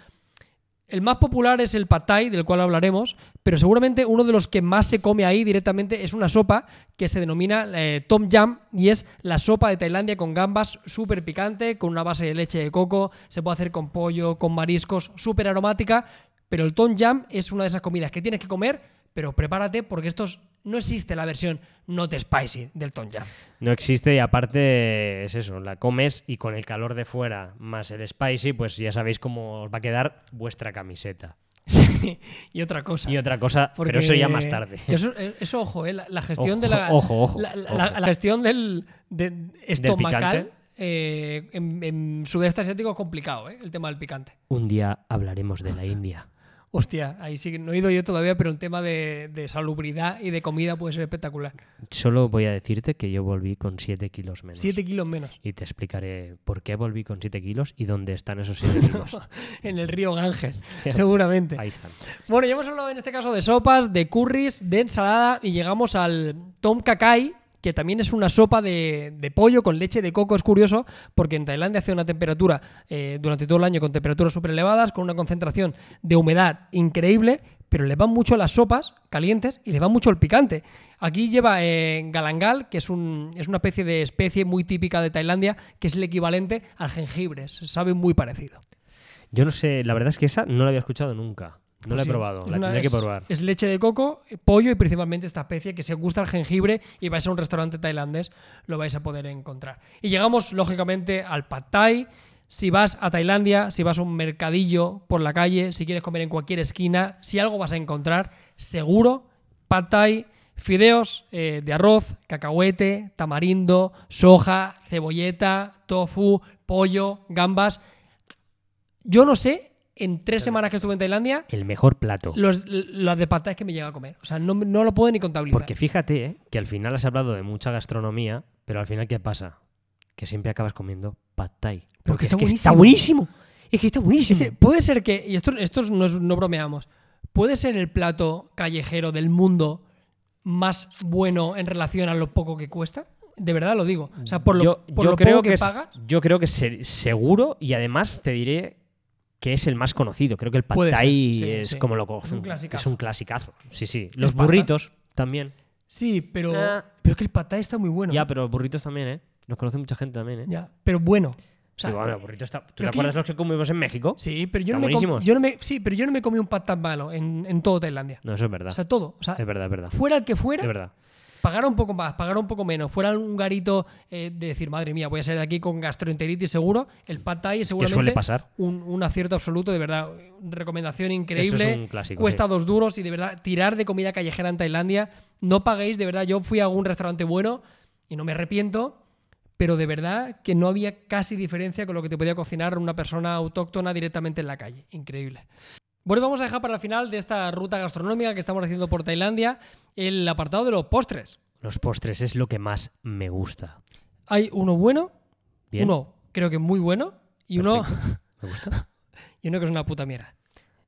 El más popular es el pad thai, del cual hablaremos, pero seguramente uno de los que más se come ahí directamente es una sopa que se denomina eh, tom yam y es la sopa de Tailandia con gambas súper picante, con una base de leche de coco, se puede hacer con pollo, con mariscos, súper aromática, pero el tom yam es una de esas comidas que tienes que comer, pero prepárate porque estos no existe la versión not spicy del tom yam. No existe y aparte es eso, la comes y con el calor de fuera más el spicy, pues ya sabéis cómo os va a quedar vuestra camiseta. Sí, y otra cosa. Y otra cosa, Porque pero eso ya más tarde. Eso, eso, ojo, eh, la, la gestión Ojo, de la, ojo, ojo, la, la- ojo. la gestión del, de estomacal eh, en, en sudeste asiático es complicado, eh, el tema del picante. Un día hablaremos de la India. Hostia, ahí sí que no he ido yo todavía, pero el tema de, de salubridad y de comida puede ser espectacular. Solo voy a decirte que yo volví con 7 kilos menos. 7 kilos menos. Y te explicaré por qué volví con 7 kilos y dónde están esos 7 kilos. en el río Ganges, seguramente. Ahí están. Bueno, ya hemos hablado en este caso de sopas, de curries, de ensalada y llegamos al tom kakai, que también es una sopa de, pollo con leche de coco. Es curioso porque en Tailandia hace una temperatura eh, durante todo el año con temperaturas súper elevadas, con una concentración de humedad increíble, pero le van mucho las sopas calientes y le va mucho el picante. Aquí lleva eh, galangal, que es, un, es una especie de especie muy típica de Tailandia, que es el equivalente al jengibre. Sabe muy parecido. Yo no sé, la verdad es que esa no la había escuchado nunca. No Pues la he sí, probado, es la tendré que probar. Es leche de coco, pollo y principalmente esta especie que si os gusta el jengibre y vais a un restaurante tailandés, lo vais a poder encontrar. Y llegamos, lógicamente, al pad thai. Si vas a Tailandia, si vas a un mercadillo por la calle, si quieres comer en cualquier esquina, si algo vas a encontrar, seguro, pad thai, fideos eh, de arroz, cacahuete, tamarindo, soja, cebolleta, tofu, pollo, gambas. Yo no sé, en tres semanas que estuve en Tailandia, El mejor plato. los, las de thai que me llega a comer. O sea, no, no lo puedo ni contabilizar. Porque fíjate eh, que al final has hablado de mucha gastronomía, pero al final ¿qué pasa? Que siempre acabas comiendo pad thai. Porque está es que está buenísimo. buenísimo. Es que está buenísimo. Ese- puede ser que, y esto, esto no, es- no bromeamos, puede ser el plato callejero del mundo más bueno en relación a lo poco que cuesta. De verdad lo digo. O sea, por lo, yo, por yo lo creo poco que, es- pagas, yo creo que es seguro y además te diré que es el más conocido. Creo que el pad thai sí, es sí. como lo Es un clasicazo. Es un clasicazo. Sí, sí. Los pasta. burritos también. sí, pero, Ah. pero que el pad thai está muy bueno. Ya, pero los burritos también, ¿eh? Los conoce mucha gente también, ¿eh? Ya, pero bueno. O sea, Sí, bueno, está- ¿Tú pero te los que comimos en México? sí, pero yo no, me com- buenísimos. yo no me sí, pero yo no me comí un pad tan malo en, en todo Tailandia. No, eso es verdad. O sea, todo. O sea, es verdad, es verdad. fuera el que fuera, Es verdad. Pagara un poco más, pagara un poco menos, fuera un garito eh, de decir, madre mía, voy a salir de aquí con gastroenteritis seguro, el pad thai es ¿Qué seguramente suele pasar? Un, un acierto absoluto, de verdad, recomendación increíble, Eso es un clásico, cuesta sí. dos duros y de verdad, tirar de comida callejera en Tailandia, no paguéis, de verdad, yo fui a un restaurante bueno y no me arrepiento, pero de verdad que no había casi diferencia con lo que te podía cocinar una persona autóctona directamente en la calle, increíble. Bueno, vamos a dejar para el final de esta ruta gastronómica que estamos haciendo por Tailandia el apartado de los postres. Los postres es lo que más me gusta. Hay uno bueno, Bien. uno creo que muy bueno y uno. ¿Me gusta? y uno que es una puta mierda.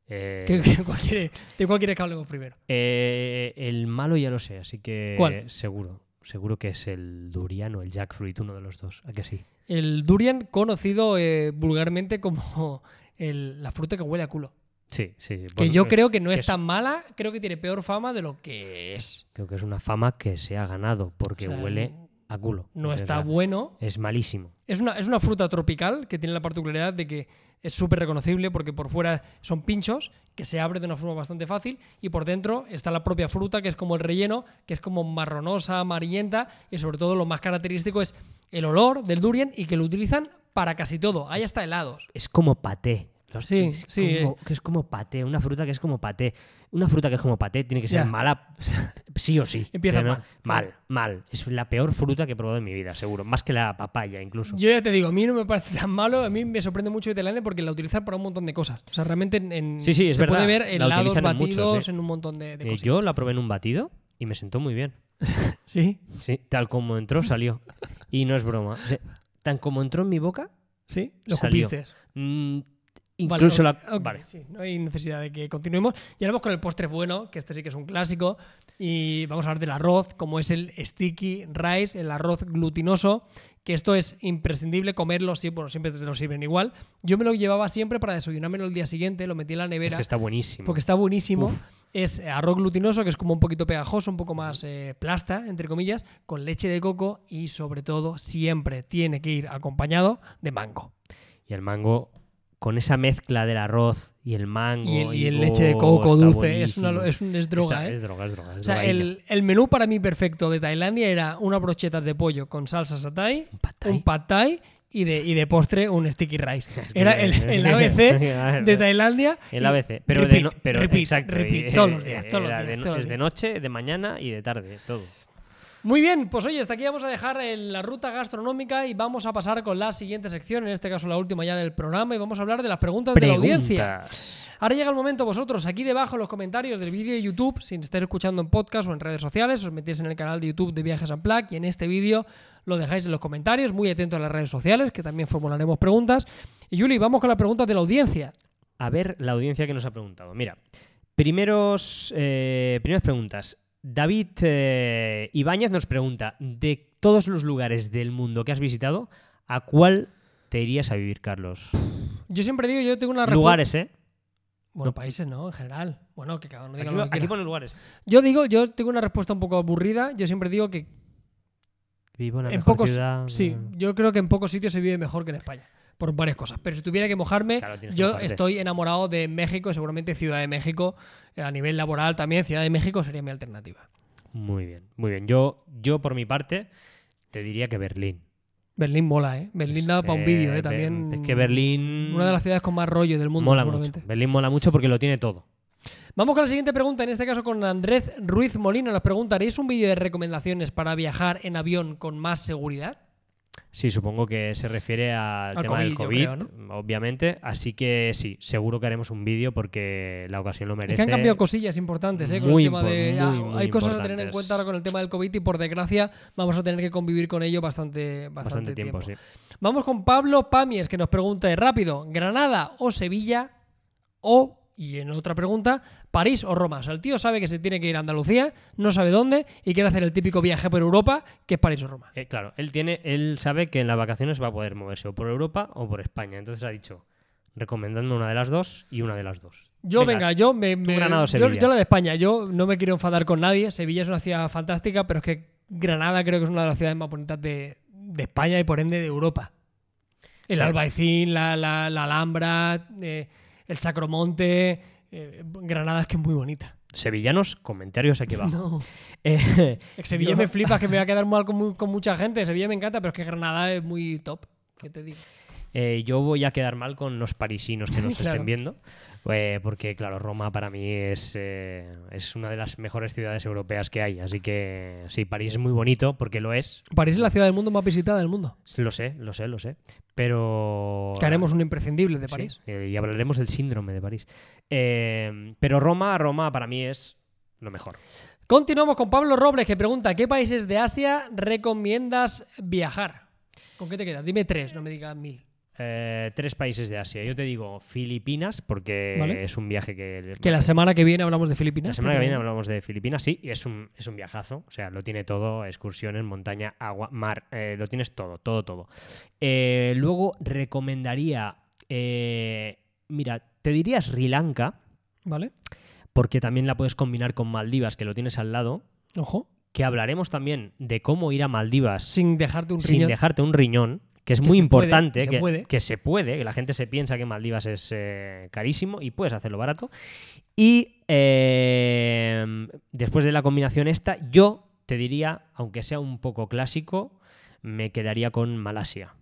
Eh, ¿Qué- qué- cuál quiere- ¿De cuál quieres que hablemos primero? eh, el malo ya lo sé, así que ¿Cuál? seguro. Seguro que es el durian o el jackfruit, uno de los dos. ¿A que sí? El durian, conocido eh, vulgarmente como el- la fruta que huele a culo. Sí, sí. Que yo creo que no es, es- tan mala, creo que tiene peor fama de lo que es. Creo que es una fama que se ha ganado porque O sea, huele a culo. No Es está bueno. Es malísimo. Es una, es una fruta tropical que tiene la particularidad de que es súper reconocible porque por fuera son pinchos que se abre de una forma bastante fácil y por dentro está la propia fruta que es como el relleno, que es como marronosa, amarillenta y sobre todo lo más característico es el olor del durian y que lo utilizan para casi todo. Hay hasta helados. Es como paté. Sí, sí, como- que es como paté. Una fruta que es como paté. Una fruta que es como paté tiene que ser Ya. mala sí o sí. Empieza mal. Mal, mal. Es la peor fruta que he probado en mi vida, seguro. Más que la papaya, incluso. Yo ya te digo, a mí no me parece tan malo, a mí me sorprende mucho Tailandia porque la utilizan para un montón de cosas. O sea, realmente en, Sí, sí, es se verdad. puede ver La helados utilizan en batidos muchos, ¿eh? en un montón de, de Eh, cosas. yo la probé en un batido y me sentó muy bien. Sí, Sí, tal como entró, salió. Y no es broma. O sea, tan como entró en mi boca, sí, lo Salió. cupiste. Vale, incluso la. Vale. sí, no hay necesidad de que continuemos. Y ahora vamos con el postre bueno, que este sí que es un clásico. Y vamos a hablar del arroz, como es el sticky rice, el arroz glutinoso, que esto es imprescindible comerlo, sí, bueno, siempre te lo sirven igual. Yo me lo llevaba siempre para desayunármelo el día siguiente, lo metí en la Es nevera. que está buenísimo. Porque está buenísimo. Uf. Es arroz glutinoso, que es como un poquito pegajoso, un poco más eh, plasta, entre comillas, con leche de coco y sobre todo siempre tiene que ir acompañado de mango. Y el mango con esa mezcla del arroz y el mango. Y el, y el oh, leche de coco está dulce. Es, una, es, un- es droga, Está- ¿eh? Es droga, es droga. es O sea, el, el menú para mí perfecto de Tailandia era unas brochetas de pollo con salsa satay, Un pad thai. un pad thai y de, y de postre un sticky rice. Era el, el ABC de Tailandia. El ABC. Pero, de repeat, no- pero repeat, exacto. repeat, y- todos los días, todos los días, de, los es de días. noche, de mañana y de tarde, todo. Muy bien, pues oye, hasta aquí vamos a dejar en la ruta gastronómica y vamos a pasar con la siguiente sección, en este caso la última ya del programa, y vamos a hablar de las preguntas de la audiencia. Ahora llega el momento, vosotros, aquí debajo en los comentarios del vídeo de YouTube, si estáis escuchando en podcast o en redes sociales, os metéis en el canal de YouTube de Viajes Unplugged y en este vídeo lo dejáis en los comentarios, muy atentos a las redes sociales, que también formularemos preguntas. Y Yuli, vamos con las preguntas de la audiencia. A ver la audiencia que nos ha preguntado. Mira, primeros, eh, primeras preguntas. David eh, Ibáñez nos pregunta, de todos los lugares del mundo que has visitado, ¿a cuál te irías a vivir, Carlos? Yo siempre digo, yo tengo una respuesta. Lugares, ¿eh? Bueno, No. países no, en general. Bueno, que cada uno diga Aquí, lo que aquí pone lugares. Yo digo, yo tengo una respuesta un poco aburrida. Yo siempre digo que Vivo en la en mejor pocos, ciudad. sí, yo creo que en pocos sitios se vive mejor que en España. Por varias cosas. Pero si tuviera que mojarme, Claro, tienes que yo estoy enamorado de México, y seguramente Ciudad de México. A nivel laboral también, Ciudad de México sería mi alternativa. Muy bien, muy bien. Yo, yo por mi parte, te diría que Berlín. Berlín mola, ¿eh? Berlín da para un vídeo, ¿eh? También. Es que Berlín. Una de las ciudades con más rollo del mundo, mola seguramente. mucho. Berlín mola mucho porque lo tiene todo. Vamos con la siguiente pregunta, en este caso con Andrés Ruiz Molina. Nos pregunta: ¿haréis un vídeo de recomendaciones para viajar en avión con más seguridad? Sí, supongo que se refiere al, Al tema del COVID, obviamente. Así que sí, seguro que haremos un vídeo porque la ocasión lo Es merece. que han cambiado cosillas importantes, ¿eh? Con Muy el tema de. muy, muy hay cosas a tener en cuenta ahora con el tema del COVID y por desgracia vamos a tener que convivir con ello bastante, bastante, bastante tiempo, sí. Vamos con Pablo Pamies que nos pregunta rápido: ¿Granada o Sevilla? O, y en otra pregunta, ¿París o Roma? O sea, el tío sabe que se tiene que ir a Andalucía, no sabe dónde y quiere hacer el típico viaje por Europa, que es París o Roma. Eh, claro, él tiene, él sabe que en las vacaciones va a poder moverse o por Europa o por España. Entonces ha dicho, recomendando una de las dos y una de las dos. Yo, venga, yo me. me- Granada o yo, yo la de España, yo no me quiero enfadar con nadie. Sevilla es una ciudad fantástica, pero es que Granada creo que es una de las ciudades más bonitas de, de España y por ende de Europa. El Sí. Albaicín, la, la- la Alhambra, eh, el Sacromonte. eh, Granada es que es muy bonita. Sevillanos, comentarios aquí abajo. No. Eh, Sevilla me flipa que me va a quedar mal con, con mucha gente. Sevilla me encanta, pero es que Granada es muy top. ¿Qué te digo? Eh, yo voy a quedar mal con los parisinos que nos Claro. estén viendo, eh, porque claro, Roma para mí es, eh, es una de las mejores ciudades europeas que hay, así que sí, París es muy bonito porque lo es, París es la ciudad del mundo más visitada del mundo. lo sé, lo sé, lo sé, pero... Que haremos un imprescindible de París. y hablaremos del síndrome de París. Pero Roma, Roma para mí es lo mejor. Continuamos con Pablo Robles que pregunta ¿qué países de Asia recomiendas viajar? ¿Con qué te quedas? Dime tres, no me digas mil. Eh, tres países de Asia. Yo te digo Filipinas porque Vale. es un viaje que... Que la semana que viene hablamos de Filipinas. La semana que viene hablamos de Filipinas, sí, y es un, es un viajazo, o sea, lo tiene todo, excursiones, montaña, agua, mar, eh, lo tienes todo, todo, todo. Eh, luego recomendaría, mira, te diría Sri Lanka, Vale. porque también la puedes combinar con Maldivas, que lo tienes al lado, Ojo. que hablaremos también de cómo ir a Maldivas Sin dejarte un sin riñón. dejarte un riñón, que es Que muy puede, importante, se que, puede. que se puede, que la gente se piensa que Maldivas es eh, carísimo y puedes hacerlo barato. Y eh, después de la combinación esta, yo te diría, aunque sea un poco clásico, me quedaría con Malasia.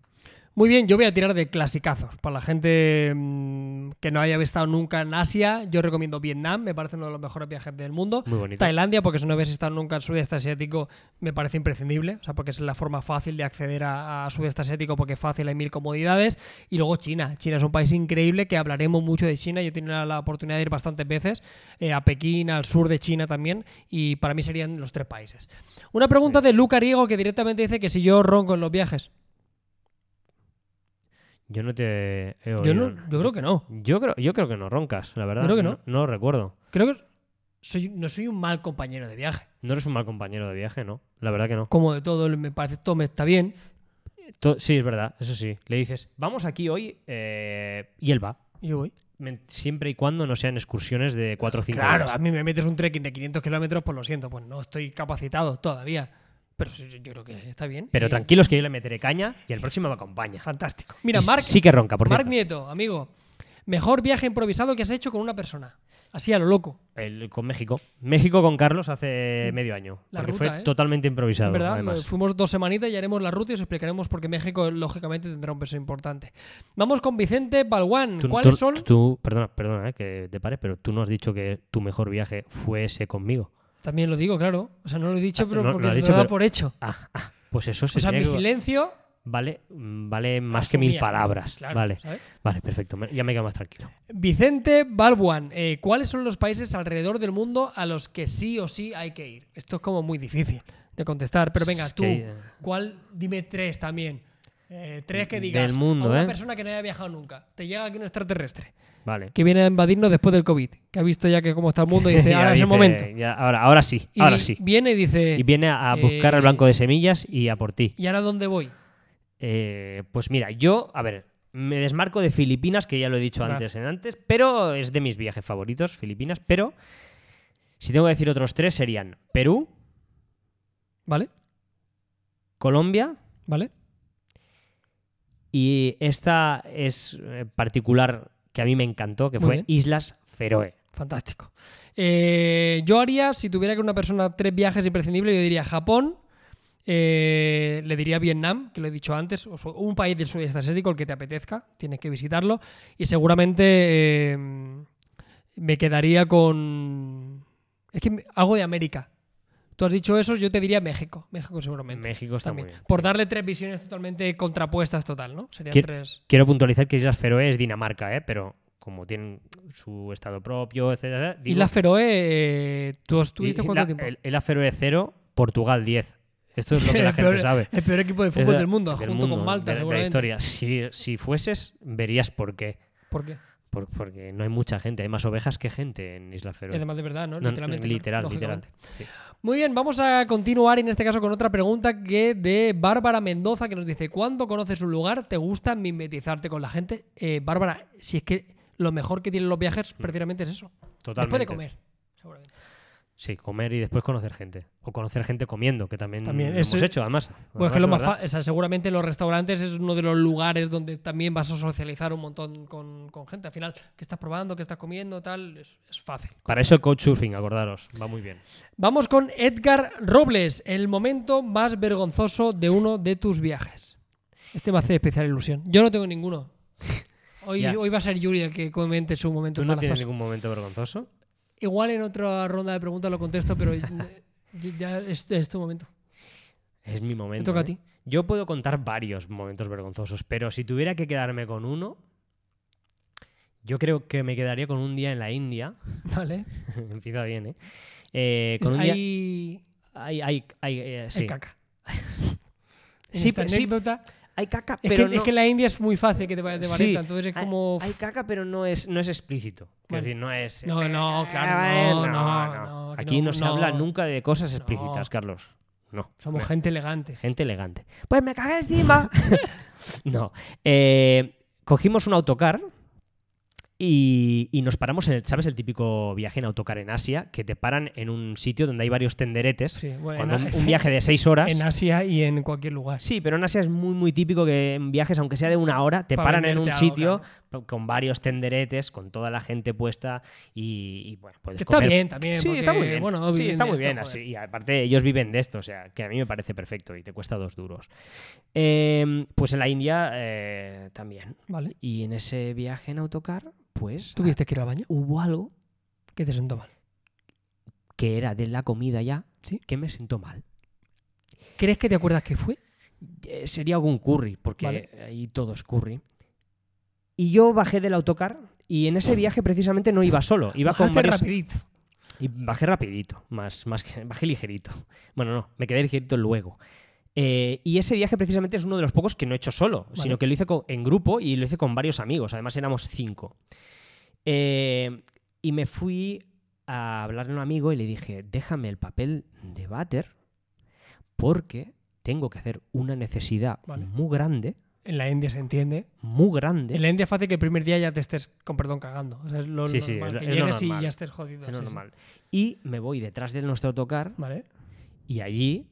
Muy bien, yo voy a tirar de clasicazos. Para la gente mm, que no haya estado nunca en Asia, yo recomiendo Vietnam, me parece uno de los mejores viajes del mundo. Muy bonito. Tailandia, porque si no habéis estado nunca en sudeste asiático, me parece imprescindible. O sea, porque es la forma fácil de acceder a, a sudeste asiático, porque es fácil, hay mil comodidades. Y luego China. China es un país increíble que hablaremos mucho de China. Yo he tenido la, la oportunidad de ir bastantes veces eh, a Pekín, al sur de China también. Y para mí serían los tres países. Una pregunta de Luca Riego que directamente dice que si yo ronco en los viajes. Yo no te he Yo, oído. no, yo creo que no. Yo creo, yo creo que no roncas, la verdad. Creo que no. No, lo recuerdo. Creo que soy, no soy un mal compañero de viaje. No eres un mal compañero de viaje, ¿no? La verdad que no. Como de todo, me parece todo me está bien. To- sí, es verdad, eso sí. Le dices, vamos aquí hoy eh, y él va. Y yo voy. Siempre y cuando no sean excursiones de 4 o 5 Claro, horas. a mí me metes un trekking de 500 kilómetros, pues lo siento, pues no estoy capacitado todavía. Pero yo creo que está bien. Pero Y- tranquilos que yo le meteré caña y el próximo me acompaña. Fantástico. Mira, Y Mark, sí que ronca, por Mark cierto. Nieto, amigo. Mejor viaje improvisado que has hecho con una persona. Así a lo loco. El, con México. México con Carlos hace medio año. La porque ruta, fue ¿eh? totalmente improvisado. Verdad, además. fuimos dos semanitas y haremos la ruta y os explicaremos por qué México, lógicamente, tendrá un peso importante. Vamos con Vicente Balguán. Tú- ¿Cuáles tú- son? tú- perdona, perdona eh, que te pare, pero tú no has dicho que tu mejor viaje fue ese conmigo. También lo digo, claro. O sea, no lo he dicho, Ah, pero no- porque lo he dicho, dado pero- por hecho. Ah, ah, pues eso se O sea, tiene mi que- silencio. vale, mm, vale más que mil palabras. Claro, vale, ¿sabes? vale, perfecto. Ya me quedo más tranquilo. Vicente Balbuan, eh, ¿cuáles son los países alrededor del mundo a los que sí o sí hay que ir? Esto es como muy difícil de contestar, pero venga, Es tú, que, eh, ¿cuál? Dime tres también. Eh, tres que digas Del mundo, a una ¿eh? persona que no haya viajado nunca. Te llega aquí un extraterrestre Vale. que viene a invadirnos después del COVID, que ha visto ya que cómo está el mundo y dice, ahora es el momento. ya, ahora, ahora sí, Y ahora sí. viene y dice, Y viene a buscar eh, el banco de semillas y a por ti. ¿y ahora dónde voy? Eh, pues mira, yo, a ver, me desmarco de Filipinas, que ya lo he dicho antes en antes, pero es de mis viajes favoritos, Filipinas, pero si tengo que decir otros tres serían Perú, ¿Vale? Colombia ¿Vale? y esta es eh, particular que a mí me encantó, que Muy fue bien. Islas Feroe. Fantástico. Eh, yo haría, si tuviera que una persona tres viajes imprescindibles, yo diría Japón, eh, le diría Vietnam, que lo he dicho antes, o un país del sudeste asiático, el que te apetezca, tienes que visitarlo, y seguramente eh, me quedaría con... Es que algo de América. Tú has dicho eso, yo te diría México. México seguramente. México está también. muy bien. Por sí. darle tres visiones totalmente contrapuestas total, ¿no? Serían tres... Quiero puntualizar que Islas Feroe es Dinamarca, ¿eh? pero como tienen su estado propio, etcétera. Digo- la Feroe, ¿tú estuviste cuánto tiempo? El, el Feroe 0, Portugal 10. Esto es lo que la gente peor- sabe. El peor equipo de fútbol de- del mundo, del junto mundo, con Malta, de, de la historia. Si, si fueses, verías por qué. ¿Por qué? Por- porque no hay mucha gente. Hay más ovejas que gente en Isla Feroe. además de verdad, ¿no? No, Literalmente. literal, literal. Sí. Muy bien, vamos a continuar en este caso con otra pregunta que de Bárbara Mendoza que nos dice, ¿cuándo conoces un lugar te gusta mimetizarte con la gente? Eh, Bárbara, si es que lo mejor que tienen los viajes precisamente es eso. Totalmente. Después de comer, seguramente. Sí, comer y después conocer gente. O conocer gente comiendo, que también, También, lo eso hemos es- hecho, además. Bueno, es que lo más fa- o sea, seguramente los restaurantes es uno de los lugares donde también vas a socializar un montón con, con gente. Al final, ¿qué estás probando? ¿Qué estás comiendo? Tal, es, es fácil. Para eso couchsurfing, acordaros. Va muy bien. Vamos con Edgar Robles, el momento más vergonzoso de uno de tus viajes. Este me hace especial ilusión. Yo no tengo ninguno. Hoy, va a ser Yuri el que comente su momento ¿Tú no tienes ningún momento vergonzoso? Igual en otra ronda de preguntas lo contesto, pero ya es, es tu momento. Es mi momento. Te toca a ¿eh? ti. Yo puedo contar varios momentos vergonzosos, pero si tuviera que quedarme con uno, yo creo que me quedaría con un día en la India. Vale. Empieza bien, ¿eh? Eh, con un día... Hay, Hay, hay, hay, eh, hay sí. caca. Sí, esta pe- sí, hay caca, es, pero que, no... es que la India es muy fácil que te vayas de Sí, vareta, entonces es como... Hay, caca, pero no es, no es explícito. Es decir, no es... No, no, eh, claro, no, no, no, no, Aquí no, no, se habla no. nunca de cosas explícitas, No. Carlos. No. Somos gente elegante. Gente elegante. Pues me cagué encima. no. Eh, cogimos un autocar y, y nos paramos en el, ¿sabes? El típico viaje en autocar en Asia, que te paran en un sitio donde hay varios tenderetes. Sí, bueno, cuando en- un, un viaje de seis horas. En Asia y en cualquier lugar. Sí, pero en Asia es muy, muy típico que en viajes, aunque sea de una hora, te Pa' paran en un algo, sitio claro. Con varios tenderetes, con toda la gente puesta y, y, bueno, puedes Que está comer. bien también. Sí, porque, está muy bien. Bueno, sí, está muy esto, bien joder. así. Y aparte, ellos viven de esto, o sea, que a mí me parece perfecto y te cuesta dos duros. Eh, pues en la India eh, también. Vale. Y en ese viaje en autocar, pues ¿Tuviste que ir al baño? hubo algo ¿Qué te sentó mal? que era de la comida ya Sí. que me sentó mal. ¿Crees que te acuerdas qué fue? Eh, sería algún curry, porque Vale. ahí todo es curry. Y yo bajé del autocar y en ese viaje precisamente no iba solo, iba con varios... rapidito. Y bajé rapidito, más, más que, bajé ligerito. Bueno, no, me quedé ligerito luego. Eh, y ese viaje precisamente es uno de los pocos que no he hecho solo, Vale. sino que lo hice en grupo y lo hice con varios amigos. Además éramos cinco. Eh, y me fui a hablarle a un amigo y le dije, déjame el papel de váter porque tengo que hacer una necesidad Vale. muy grande, En la India se entiende. muy grande. En la India es fácil que el primer día ya te estés, con perdón, cagando. O sea, es lo Sí, normal, que es lo llegues y normal. ya estés jodido. es sí, sí. normal. Y me voy detrás de nuestro autocar Vale. y allí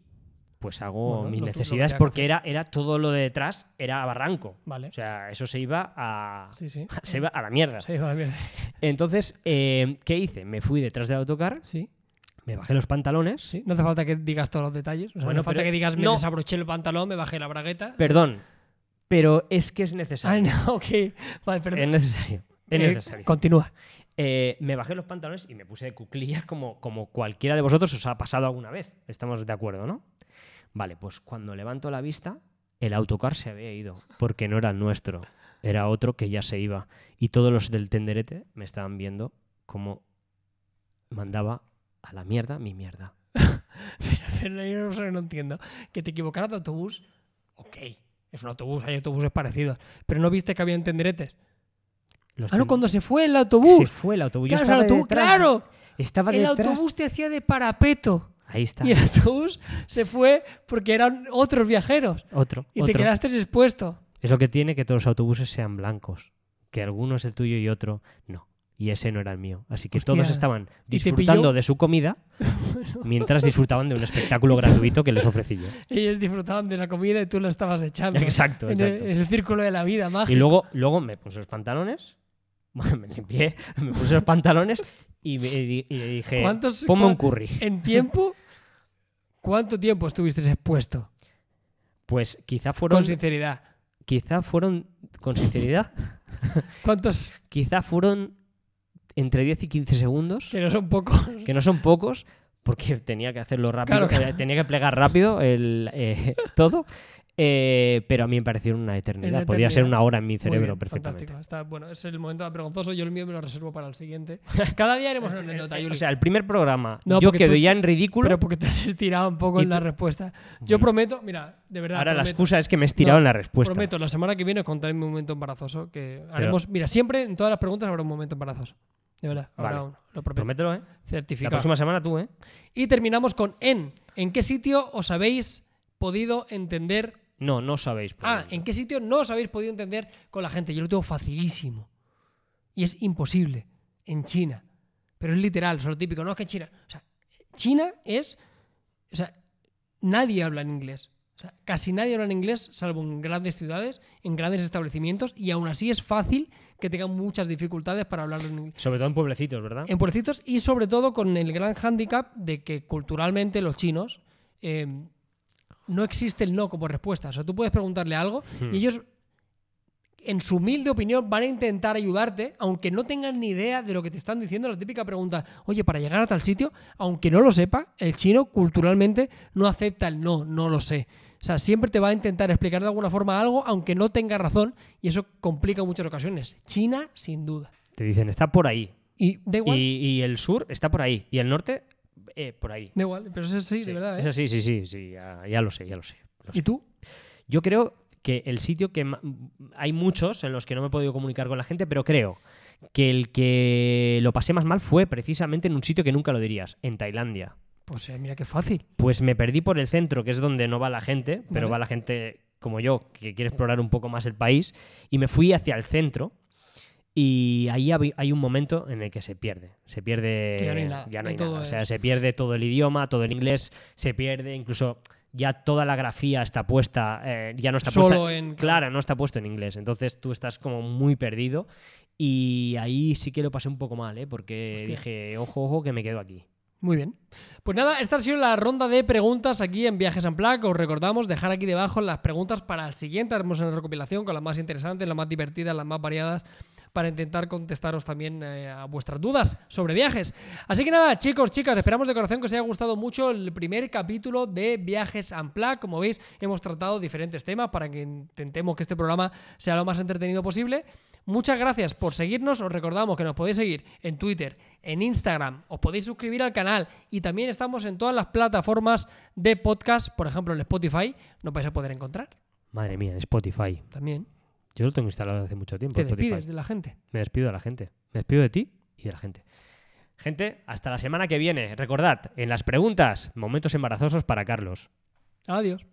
pues hago Bueno, mis lo- lo necesidades porque era, era todo lo de detrás, era barranco. Vale. O sea, eso se iba a, se iba a la mierda. Sí, vale, bien. Entonces, eh, ¿qué hice? Me fui detrás del autocar, Sí, me bajé los pantalones. sí. No hace falta que digas todos los detalles. O sea, Bueno, no hace falta que digas me no. desabroché el pantalón, me bajé la bragueta. Perdón, pero es que es Ah, necesario. no, ok. Vale, perdón. Es necesario. Es Eh, necesario. Continúa. Eh, me bajé los pantalones y me puse de cuclillas como, como cualquiera de vosotros os ha pasado alguna vez. Estamos de acuerdo, ¿no? Vale, pues cuando levanto la vista, el autocar se había ido, porque no era el nuestro, era otro que ya se iba. Y todos los del tenderete me estaban viendo como mandaba a la mierda mi mierda. Pero, pero yo no, no entiendo. Que te equivocaras de autobús, ok. Es un autobús, hay autobuses parecidos. Pero no viste que había tenderetes. Los Ah, no, cuando se fue el autobús. Se fue el autobús. Yo Claro, estaba el autobús- detrás. claro. Estaba El detrás. autobús te hacía de parapeto. Ahí está. Y el autobús se fue porque eran otros viajeros. Otro. Y te quedaste expuesto. Es lo que tiene que todos los autobuses sean blancos. Que alguno es el tuyo y otro no. Y ese no era el mío. Así que Hostia. todos estaban ¿Y disfrutando de su comida mientras disfrutaban de un espectáculo gratuito que les ofrecí yo. Ellos disfrutaban de la comida y tú lo estabas echando. Exacto, En el, exacto. en el círculo de la vida, mágico. Y luego, luego me puse los pantalones, me limpié, me puse los pantalones y, me y le dije, ¿Cuántos- ponme un curry. En tiempo, ¿cuánto tiempo estuviste expuesto? Pues quizá fueron, Con sinceridad. quizá fueron, con sinceridad, ¿Cuántos? quizá fueron entre 10 y 15 segundos. Que no son pocos. que no son pocos, porque tenía que hacerlo rápido, Claro, tenía que plegar rápido el, eh, todo, eh, pero a mí me pareció una eternidad. Podría ser una hora en mi cerebro bien, perfectamente. fantástico. Está, bueno, es el momento vergonzoso. Yo el mío me lo reservo para el siguiente. Cada día haremos una anécdota, Eh, Yuli. o sea, el primer programa No, yo tú- ya en ridículo. pero porque te has estirado un poco en la respuesta. Yo Bueno. prometo, mira, de verdad. Ahora la excusa es que me he estirado No, en la respuesta. Prometo, la semana que viene os contaré mi momento embarazoso. Que haremos. Mira, siempre en todas las preguntas habrá un momento embarazoso. De verdad, habrá Vale. uno. Lo prometo. Promételo, ¿eh? La Certificado. próxima semana tú, ¿eh? Y terminamos con en. ¿En qué sitio os habéis podido entender? No, no sabéis. Ah. ¿en qué sitio no os habéis podido entender con la gente? Yo lo tengo facilísimo. Y es imposible. En China. Pero es literal, es lo típico. No es que en China. O sea, China es. O sea, nadie habla en inglés. O sea, casi nadie habla en inglés, salvo en grandes ciudades, en grandes establecimientos, y aún así es fácil que tengan muchas dificultades para hablar en inglés. Sobre todo en pueblecitos, ¿verdad? En pueblecitos y sobre todo con el gran hándicap de que culturalmente los chinos eh, no existe el no como respuesta. O sea, tú puedes preguntarle algo Hmm. y ellos, en su humilde opinión, van a intentar ayudarte, aunque no tengan ni idea de lo que te están diciendo. La típica pregunta, oye, para llegar a tal sitio, aunque no lo sepa, el chino culturalmente no acepta el no, no lo sé. O sea, siempre te va a intentar explicar de alguna forma algo, aunque no tenga razón, y eso complica en muchas ocasiones. China, sin duda. Te dicen, está por ahí. Y da igual. Y, y el sur está por ahí. Y el norte, eh, por ahí. Da igual, pero eso sí, Sí, de verdad. ¿eh? Es así, sí, sí, sí. Ya, ya lo sé, ya lo sé. lo sé. ¿Y tú? Yo creo que el sitio que hay muchos en los que no me he podido comunicar con la gente, pero creo que el que lo pasé más mal fue precisamente en un sitio que nunca lo dirías, en Tailandia. Pues eh, mira qué fácil. Pues me perdí por el centro, que es donde no va la gente, pero Vale. va la gente como yo, que quiere explorar un poco más el país, y me fui hacia el centro. Y ahí hay un momento en el que se pierde. Se pierde. Que ya no hay nada, ya no de hay todo nada. O sea, se pierde todo el idioma, todo el inglés, se pierde incluso. Ya toda la grafía está puesta, eh, ya no está Solo puesta. en- Claro, no está puesto en inglés. Entonces tú estás como muy perdido. Y ahí sí que lo pasé un poco mal, ¿eh? Porque Hostia. dije, ojo, ojo, que me quedo aquí. Muy bien. Pues nada, esta ha sido la ronda de preguntas aquí en Viajes en Plac. Os recordamos dejar aquí debajo las preguntas para el siguiente. Haremos una recopilación con las más interesantes, las más divertidas, las más variadas para intentar contestaros también eh, a vuestras dudas sobre viajes. Así que nada, chicos, chicas, esperamos de corazón que os haya gustado mucho el primer capítulo de Viajes Unplugged. Como veis, hemos tratado diferentes temas para que intentemos que este programa sea lo más entretenido posible. Muchas gracias por seguirnos. Os recordamos que nos podéis seguir en Twitter, en Instagram, os podéis suscribir al canal y también estamos en todas las plataformas de podcast, por ejemplo en Spotify, nos vais a poder encontrar Madre mía, en Spotify. también. Yo lo tengo instalado hace mucho tiempo. Te Spotify. despides de la gente. Me despido de la gente. Me despido de ti y de la gente. Gente, hasta la semana que viene. Recordad, en las preguntas, momentos embarazosos para Carlos. Adiós.